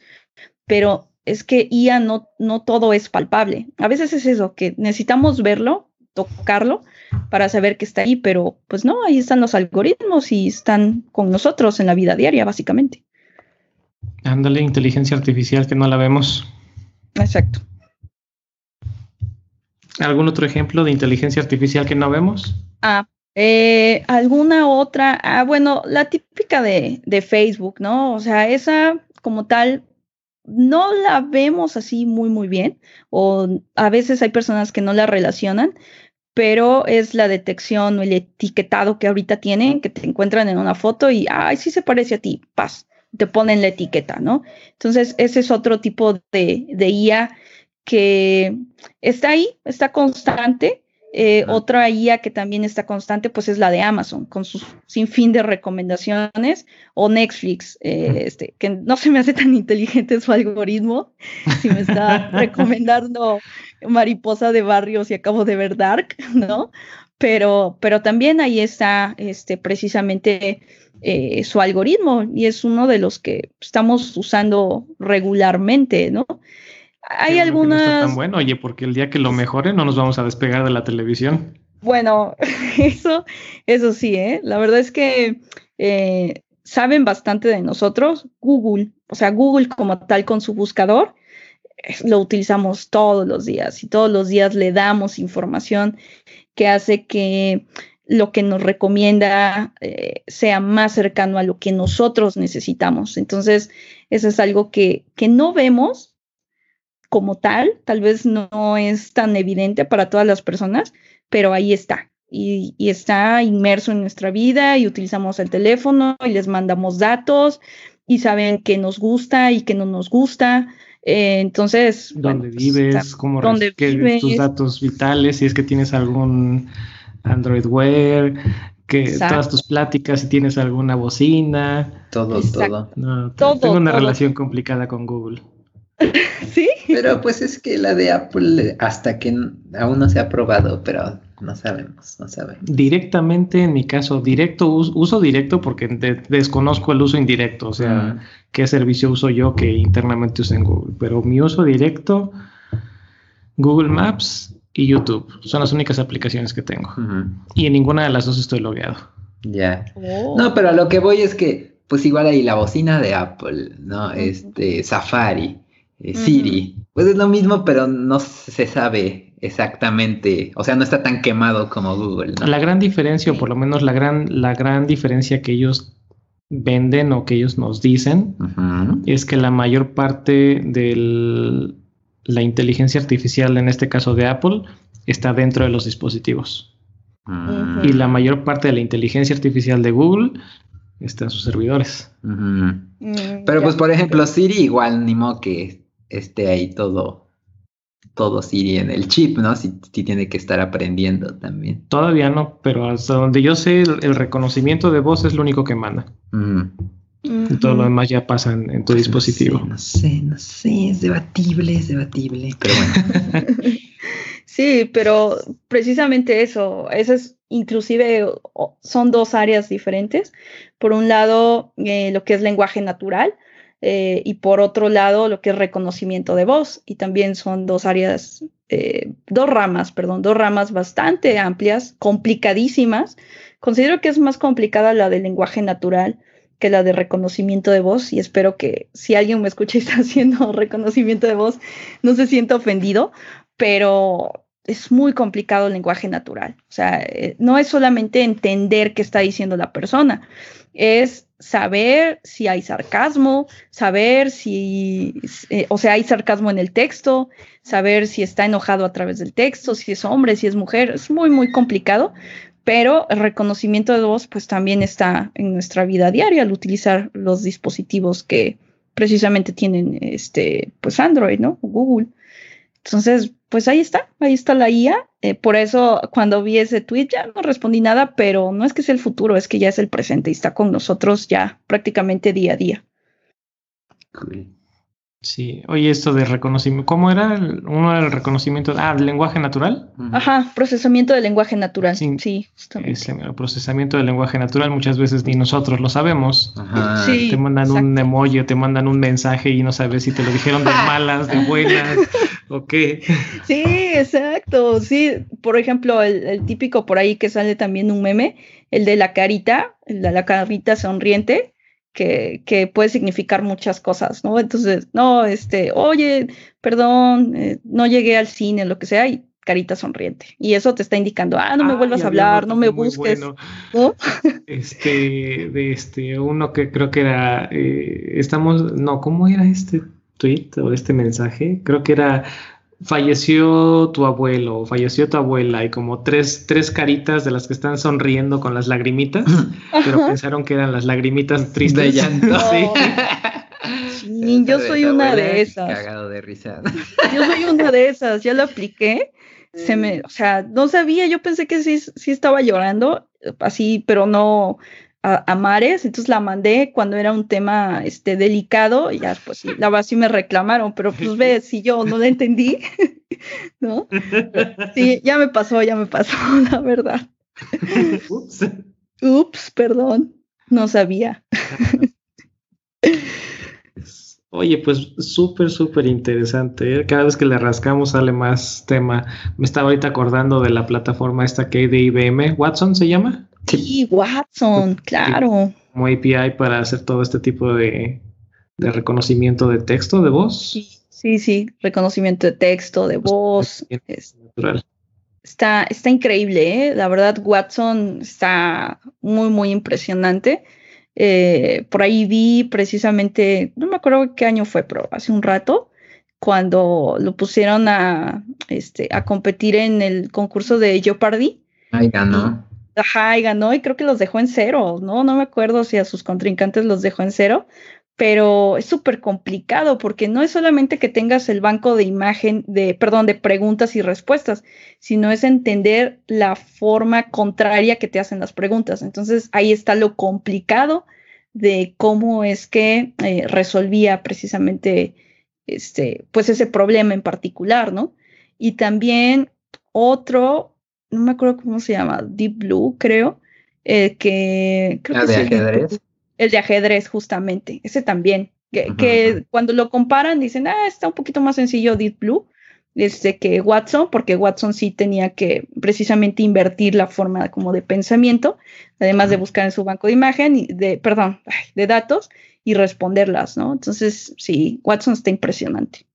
pero es que IA no, no todo es palpable. A veces es eso, que necesitamos verlo, tocarlo para saber que está ahí, pero pues no, ahí están los algoritmos y están con nosotros en la vida diaria, básicamente. Ándale, inteligencia artificial que no la vemos. Exacto. ¿Algún otro ejemplo de inteligencia artificial que no vemos? Ah, eh, alguna otra, ah, bueno, la típica de, de, Facebook, ¿no? O sea, esa como tal no la vemos así muy, muy bien, o a veces hay personas que no la relacionan, pero es la detección o el etiquetado que ahorita tienen, que te encuentran en una foto y, ay, sí se parece a ti, paz, te ponen la etiqueta, ¿no? Entonces, ese es otro tipo de, de IA que está ahí, está constante Eh, otra IA que también está constante, pues es la de Amazon, con su sinfín de recomendaciones, o Netflix, eh, este, que no se me hace tan inteligente su algoritmo, si me está recomendando Mariposa de Barrios y acabo de ver Dark, ¿no? Pero, pero también ahí está este, precisamente eh, su algoritmo y es uno de los que estamos usando regularmente, ¿no? Hay algunas... tan bueno, oye, porque el día que lo mejore no nos vamos a despegar de la televisión. Bueno, eso, eso sí, ¿eh? La verdad es que eh, saben bastante de nosotros. Google, o sea, Google como tal con su buscador, lo utilizamos todos los días y todos los días le damos información que hace que lo que nos recomienda eh, sea más cercano a lo que nosotros necesitamos. Entonces, eso es algo que, que no vemos, como tal, tal vez no es tan evidente para todas las personas, pero ahí está. Y, está inmerso en nuestra vida y utilizamos el teléfono y les mandamos datos y saben que nos gusta y que no nos gusta. Eh, entonces, ¿dónde pues, vives? ¿Cómo ¿dónde vives? tus datos vitales? Si es que tienes algún Android Wear, que todas tus pláticas, si tienes alguna bocina. Todo, todo. todo. Tengo una relación complicada con Google. sí. Pero pues es que la de Apple hasta que aún no se ha probado, pero no sabemos, no sabemos. Directamente, en mi caso, directo, uso directo porque desconozco el uso indirecto, o sea, qué servicio uso yo que internamente uso en Google. Pero mi uso directo, Google Maps y YouTube, son las únicas aplicaciones que tengo. Y en ninguna de las dos estoy logueado. Ya. Oh. No, pero a lo que voy es que, pues igual hay la bocina de Apple, ¿no? Este, Safari. Eh, Siri. Pues es lo mismo, pero no se sabe exactamente, o sea, no está tan quemado como Google. La gran diferencia, o por lo menos la gran, la gran diferencia que ellos venden o que ellos nos dicen, es que la mayor parte de la inteligencia artificial, en este caso de Apple, está dentro de los dispositivos. Y la mayor parte de la inteligencia artificial de Google está en sus servidores. Mm, pero pues, por ejemplo, Siri igual ni modo que esté ahí todo, todo Siri en el chip, ¿no? Si, tiene que estar aprendiendo también. Todavía no, pero hasta donde yo sé, el, reconocimiento de voz es lo único que manda. Y todo lo demás ya pasa en, tu dispositivo. No sé, no sé, es debatible, es debatible, pero bueno. sí, pero precisamente eso, eso es inclusive son dos áreas diferentes. Por un lado, eh, lo que es lenguaje natural, eh, y por otro lado lo que es reconocimiento de voz. Y también son dos áreas, eh, dos ramas, perdón, dos ramas bastante amplias, complicadísimas. Considero que es más complicada la del lenguaje natural que la de reconocimiento de voz y espero que si alguien me escucha y está haciendo reconocimiento de voz no se sienta ofendido, pero es muy complicado el lenguaje natural. O sea, eh, no es solamente entender qué está diciendo la persona, es saber si hay sarcasmo, saber si, eh, o sea, hay sarcasmo en el texto, saber si está enojado a través del texto, si es hombre, si es mujer, es muy, muy complicado, pero el reconocimiento de voz pues también está en nuestra vida diaria al utilizar los dispositivos que precisamente tienen este, pues Android, ¿no? Google. Entonces, pues ahí está, ahí está la IA. Eh, por eso cuando vi ese tweet ya no respondí nada, pero no es que sea el futuro, es que ya es el presente y está con nosotros ya prácticamente día a día. Sí, oye, esto de reconocimiento, ¿cómo era? Uno era el reconocimiento, ah, del lenguaje natural. Ajá, procesamiento del lenguaje natural. Sí, sí el procesamiento del lenguaje natural muchas veces ni nosotros lo sabemos. Ajá. Sí, te mandan un emoji, te mandan un mensaje y no sabes si te lo dijeron de malas, de buenas o qué. Sí, exacto. Sí, por ejemplo, el, típico por ahí que sale también un meme, el de la carita, el de la carita sonriente que, puede significar muchas cosas, ¿no? Entonces, no, este, oye, perdón, eh, no llegué al cine, lo que sea, y carita sonriente. Y eso te está indicando, ah, no me vuelvas a hablar, no me busques. ¿no? Este, de este, uno que creo que era, eh, estamos, no, ¿cómo era este tweet o este mensaje? Creo que era falleció tu abuelo, falleció tu abuela, y como tres, tres caritas de las que están sonriendo con las lagrimitas, pero pensaron que eran las lagrimitas tristes. De llanto. sí. Sí, yo soy una de esas. Cagado de risa. Yo soy una de esas, ya lo apliqué. Se me, o sea, no sabía, yo pensé que sí, sí estaba llorando, así, pero no a, mares, entonces la mandé cuando era un tema este, delicado, y ya pues sí, la verdad sí me reclamaron, pero pues ve, si yo no la entendí, ¿no? Sí, ya me pasó, ya me pasó, la verdad. Ups. Ups, perdón, no sabía. Oye, pues súper, súper interesante. ¿eh? Cada vez que le rascamos sale más tema. Me estaba ahorita acordando de la plataforma esta que hay de IBM. ¿Watson se llama? Sí, Watson, claro. Como API para hacer todo este tipo de, reconocimiento de texto, de voz. Sí, sí, sí, reconocimiento de texto, de voz. Está, está increíble, ¿eh? La verdad, Watson está muy, muy impresionante. Eh, por ahí vi precisamente, no me acuerdo qué año fue, pero hace un rato, cuando lo pusieron a, este, a competir en el concurso de Jeopardy. Ahí ganó. Ajá, y ganó y creo que los dejó en cero, ¿no? No me acuerdo si a sus contrincantes los dejó en cero, pero es súper complicado porque no es solamente que tengas el banco de imagen, de, perdón, de preguntas y respuestas, sino es entender la forma contraria que te hacen las preguntas. Entonces ahí está lo complicado de cómo es que eh, resolvía precisamente este, pues ese problema en particular, ¿no? Y también otro, no me acuerdo cómo se llama, Deep Blue, creo, eh, que... Creo ah, de ajedrez. El de ajedrez, justamente, ese también. Que, cuando lo comparan dicen, ah, está un poquito más sencillo Deep Blue desde que Watson, porque Watson sí tenía que precisamente invertir la forma como de pensamiento, además de buscar en su banco de imagen, y de, perdón, de datos y responderlas, ¿no? Entonces, sí, Watson está impresionante.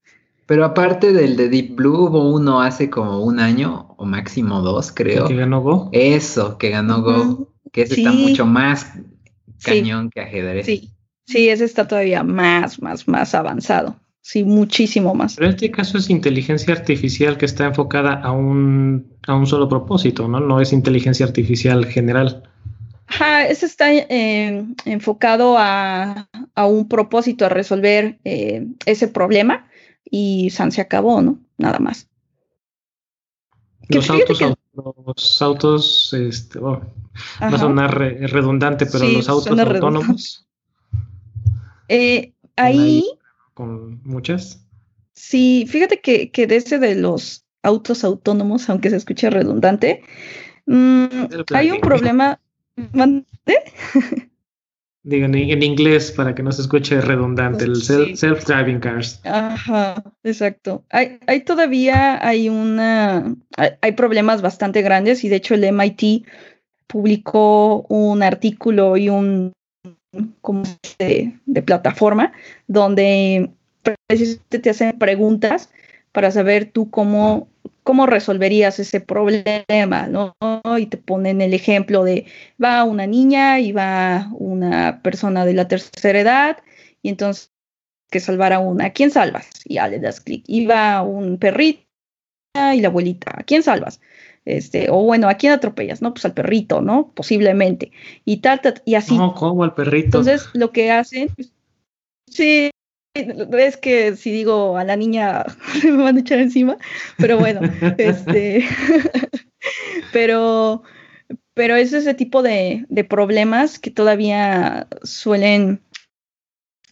Pero aparte del de Deep Blue, hubo uno hace como un año o máximo dos, creo. ¿Que ganó Go? Eso, que ganó Go, que ese está mucho más cañón que ajedrez. Sí, sí, ese está todavía más, más, más avanzado. Sí, muchísimo más. Pero en este caso es inteligencia artificial que está enfocada a un, a un solo propósito, ¿no? No es inteligencia artificial general. Ajá, ese está eh, enfocado a, a, un propósito, a resolver eh, ese problema y San se acabó, ¿no? Nada más. Los autos, los autos, este, oh, va a sonar redundante, pero los autos autónomos. Eh, ahí. Con muchas. Sí, fíjate que, que de ese de los autos autónomos, aunque se escuche redundante, mm, hay un problema. Digan en inglés para que no se escuche redundante, el self-driving cars. Ajá, exacto. Hay, hay todavía hay una hay, problemas bastante grandes y de hecho el MIT publicó un artículo y un como de, de plataforma donde precisamente te hacen preguntas para saber tú cómo cómo resolverías ese problema, ¿no? Y te ponen el ejemplo de va una niña y va una persona de la tercera edad y entonces que salvar a una, ¿a quién salvas? Y ya le das clic. Y va un perrito y la abuelita, ¿a quién salvas? Este, o bueno, ¿a quién atropellas? No, pues al perrito, ¿no? Posiblemente. Y tal, tal y así. No, ¿cómo al perrito? Entonces, lo que hacen, sí, es que si digo a la niña me van a echar encima, pero bueno, este, pero, pero es ese tipo de, problemas que todavía suelen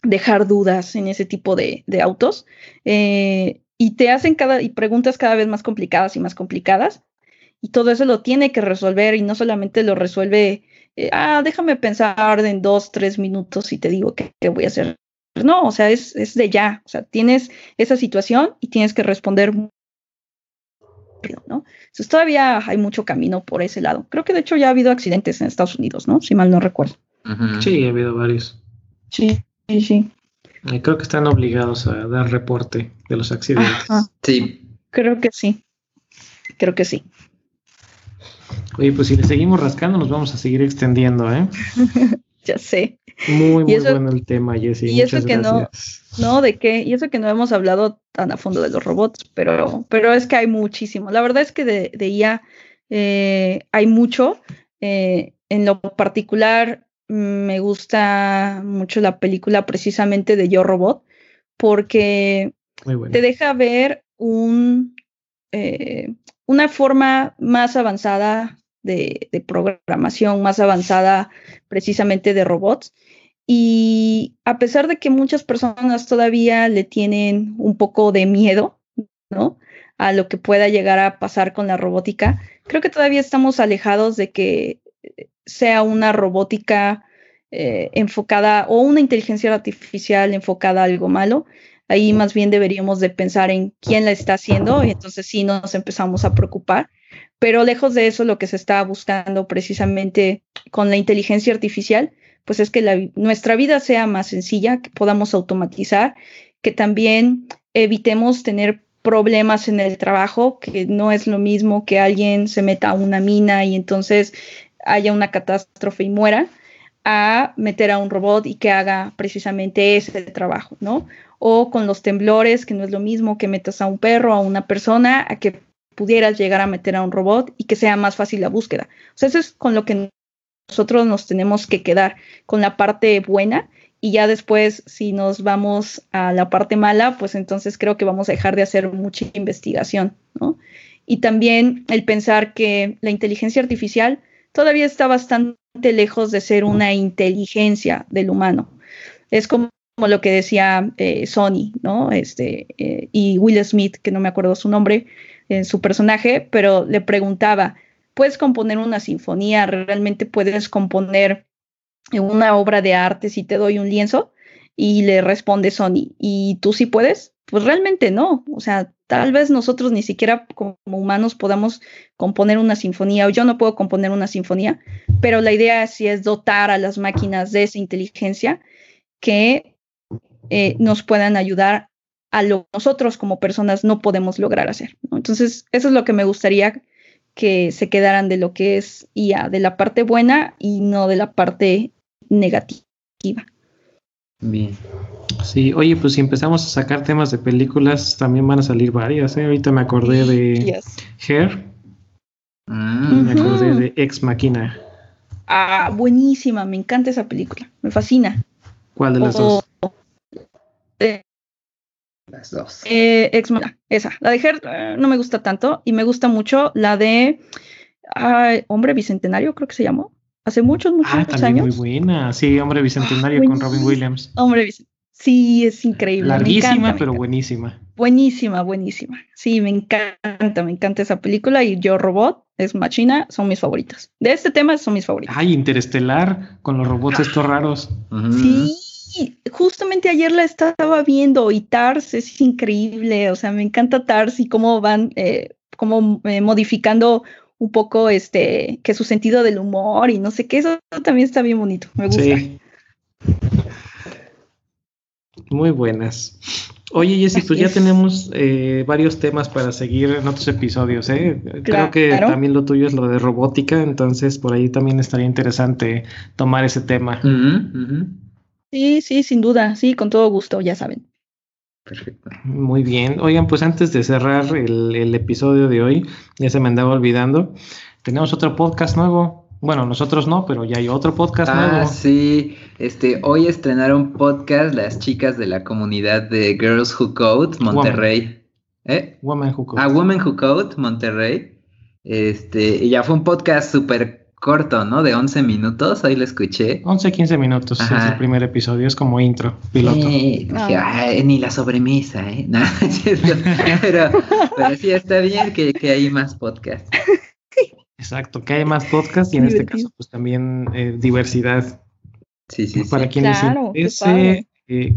dejar dudas en ese tipo de, autos eh, y te hacen cada y preguntas cada vez más complicadas y más complicadas y todo eso lo tiene que resolver y no solamente lo resuelve eh, ah déjame pensar en dos tres minutos y te digo qué voy a hacer no, o sea, es, es de ya, o sea, tienes esa situación y tienes que responder ¿no? Entonces todavía hay mucho camino por ese lado. Creo que de hecho ya ha habido accidentes en Estados Unidos, ¿no? Si mal no recuerdo. Sí, ha habido varios. Sí, sí, sí. Y creo que están obligados a dar reporte de los accidentes. Sí. Creo que sí. Creo que sí. Oye, pues si le seguimos rascando, nos vamos a seguir extendiendo, ¿eh? ya sé. Muy, muy bueno el tema, Jessy. Y eso que no, no, de qué, y eso que no hemos hablado tan a fondo de los robots, pero, pero es que hay muchísimo. La verdad es que de, de IA eh, hay mucho. Eh, en lo particular, me gusta mucho la película precisamente de Yo Robot, porque te deja ver un, eh, una forma más avanzada de, programación, más avanzada precisamente de robots. Y a pesar de que muchas personas todavía le tienen un poco de miedo, ¿no? A lo que pueda llegar a pasar con la robótica, creo que todavía estamos alejados de que sea una robótica eh, enfocada o una inteligencia artificial enfocada a algo malo. Ahí más bien deberíamos de pensar en quién la está haciendo y entonces sí nos empezamos a preocupar. Pero lejos de eso, lo que se está buscando precisamente con la inteligencia artificial, pues es que nuestra vida sea más sencilla, que podamos automatizar, que también evitemos tener problemas en el trabajo, que no es lo mismo que alguien se meta a una mina y entonces haya una catástrofe y muera, a meter a un robot y que haga precisamente ese trabajo, ¿no? O con los temblores, que no es lo mismo que metas a un perro, a una persona, a que pudieras llegar a meter a un robot y que sea más fácil la búsqueda. O sea, eso es con lo que nosotros nos tenemos que quedar, con la parte buena y ya después si nos vamos a la parte mala, pues entonces creo que vamos a dejar de hacer mucha investigación, ¿no? Y también el pensar que la inteligencia artificial todavía está bastante lejos de ser una inteligencia del humano. Es como, lo que decía eh, Sony, ¿no? Este, eh, y Will Smith, que no me acuerdo su nombre, en su personaje, pero le preguntaba, ¿puedes componer una sinfonía? ¿Realmente puedes componer una obra de arte si te doy un lienzo? Y le responde Sony, ¿y tú sí puedes? Pues realmente no, o sea, tal vez nosotros ni siquiera como humanos podamos componer una sinfonía, o yo no puedo componer una sinfonía, pero la idea sí es dotar a las máquinas de esa inteligencia que eh, nos puedan ayudar a lo que nosotros como personas no podemos lograr hacer. Entonces, eso es lo que me gustaría que se quedaran de lo que es IA, de la parte buena y no de la parte negativa. Bien. Sí, oye, pues si empezamos a sacar temas de películas, también van a salir varias. ¿eh? Ahorita me acordé de Hair. Mm. Me acordé de Ex Machina. Ah, buenísima, me encanta esa película, me fascina. ¿Cuál de las dos? Eh, las dos. Eh, Ex Machina, esa. La de Hair eh, no me gusta tanto y me gusta mucho la de Hombre Bicentenario, creo que se llamó hace muchos, muchos, ah, también Muy buena, sí, Hombre Bicentenario con Robin Williams. Hombre Bicentenario. Sí, es increíble. Larguísima, pero buenísima. Buenísima, buenísima. Sí, me encanta, me encanta esa película y Yo Robot, es Machina, son mis favoritos. De este tema son mis favoritos. Ay, Interestelar, con los robots estos raros. Sí, justamente ayer la estaba viendo y Tars es increíble, o sea, me encanta Tars y cómo van, eh, cómo eh, modificando un poco este, que su sentido del humor y no sé qué, eso también está bien bonito, me gusta. Sí. Muy buenas. Oye, Jessy, pues ya tenemos eh, varios temas para seguir en otros episodios, ¿eh? Creo que también lo tuyo es lo de robótica, entonces por ahí también estaría interesante tomar ese tema. Sí, sí, sin duda, sí, con todo gusto, ya saben. Perfecto. Muy bien. Oigan, pues antes de cerrar el, episodio de hoy, ya se me andaba olvidando, tenemos otro podcast nuevo. Bueno, nosotros no, pero ya hay otro podcast ah, nuevo. Sí, este, hoy estrenaron podcast las chicas de la comunidad de Girls Who Code, Monterrey. ¿Eh? Women Who Code. Ah, Women Who Code, Monterrey. Este, y ya fue un podcast súper corto, ¿no? De 11 minutos, ahí lo escuché. 11, 15 minutos es el primer episodio, es como intro, piloto. ni la sobremesa, ¿eh? pero, pero, sí, está bien que, hay más podcasts. Exacto, que hay más podcasts y en este caso pues también eh, diversidad. Sí, sí, Para quienes claro, eh,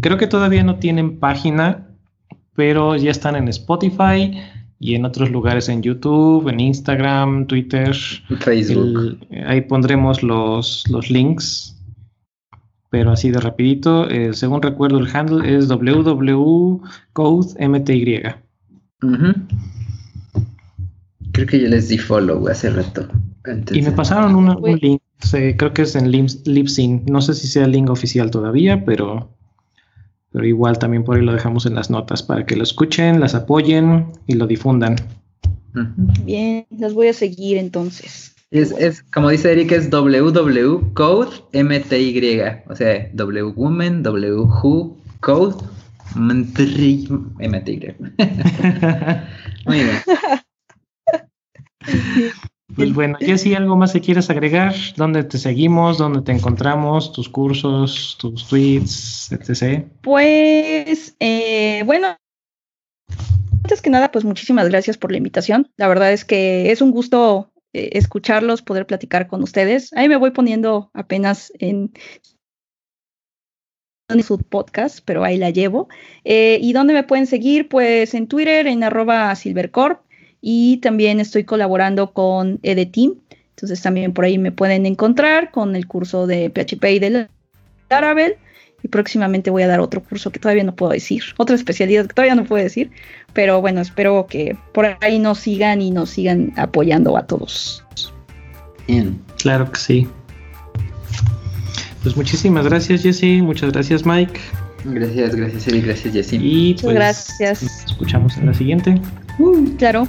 creo que todavía no tienen página, pero ya están en Spotify, y en otros lugares en YouTube, en Instagram, Twitter, Facebook. ahí pondremos los, los links. Pero así de rapidito, eh, según recuerdo el handle es www.codemty. Creo que yo les di follow hace rato. y me pasaron un link, creo que es en Libsyn. No sé si sea el link oficial todavía, pero pero igual también por ahí lo dejamos en las notas para que lo escuchen, las apoyen y lo difundan. Bien, las voy a seguir entonces. Es, es como dice Eric, es www.code.mty, o sea, wwoman, who, code. Muy bien. Pues bueno, Jessy, ¿algo más que quieras agregar? ¿Dónde te seguimos? ¿Dónde te encontramos? ¿Tus cursos? ¿Tus tweets? etc. Pues, eh, bueno, antes que nada, pues muchísimas gracias por la invitación. La verdad es que es un gusto eh, escucharlos, poder platicar con ustedes. Ahí me voy poniendo apenas en su podcast, pero ahí la llevo. Eh, ¿Y dónde me pueden seguir? Pues en Twitter, en arroba silvercorp, y también estoy colaborando con Edeteam. Entonces también por ahí me pueden encontrar con el curso de PHP y de Laravel. Y próximamente voy a dar otro curso que todavía no puedo decir, otra especialidad que todavía no puedo decir. Pero bueno, espero que por ahí nos sigan y nos sigan apoyando a todos. Bien. Claro que sí. Pues muchísimas gracias, Jesse. Muchas gracias, Mike. Gracias, gracias, Eli. Gracias, Jesse. Y pues, gracias. Nos escuchamos en la siguiente. Uh, claro,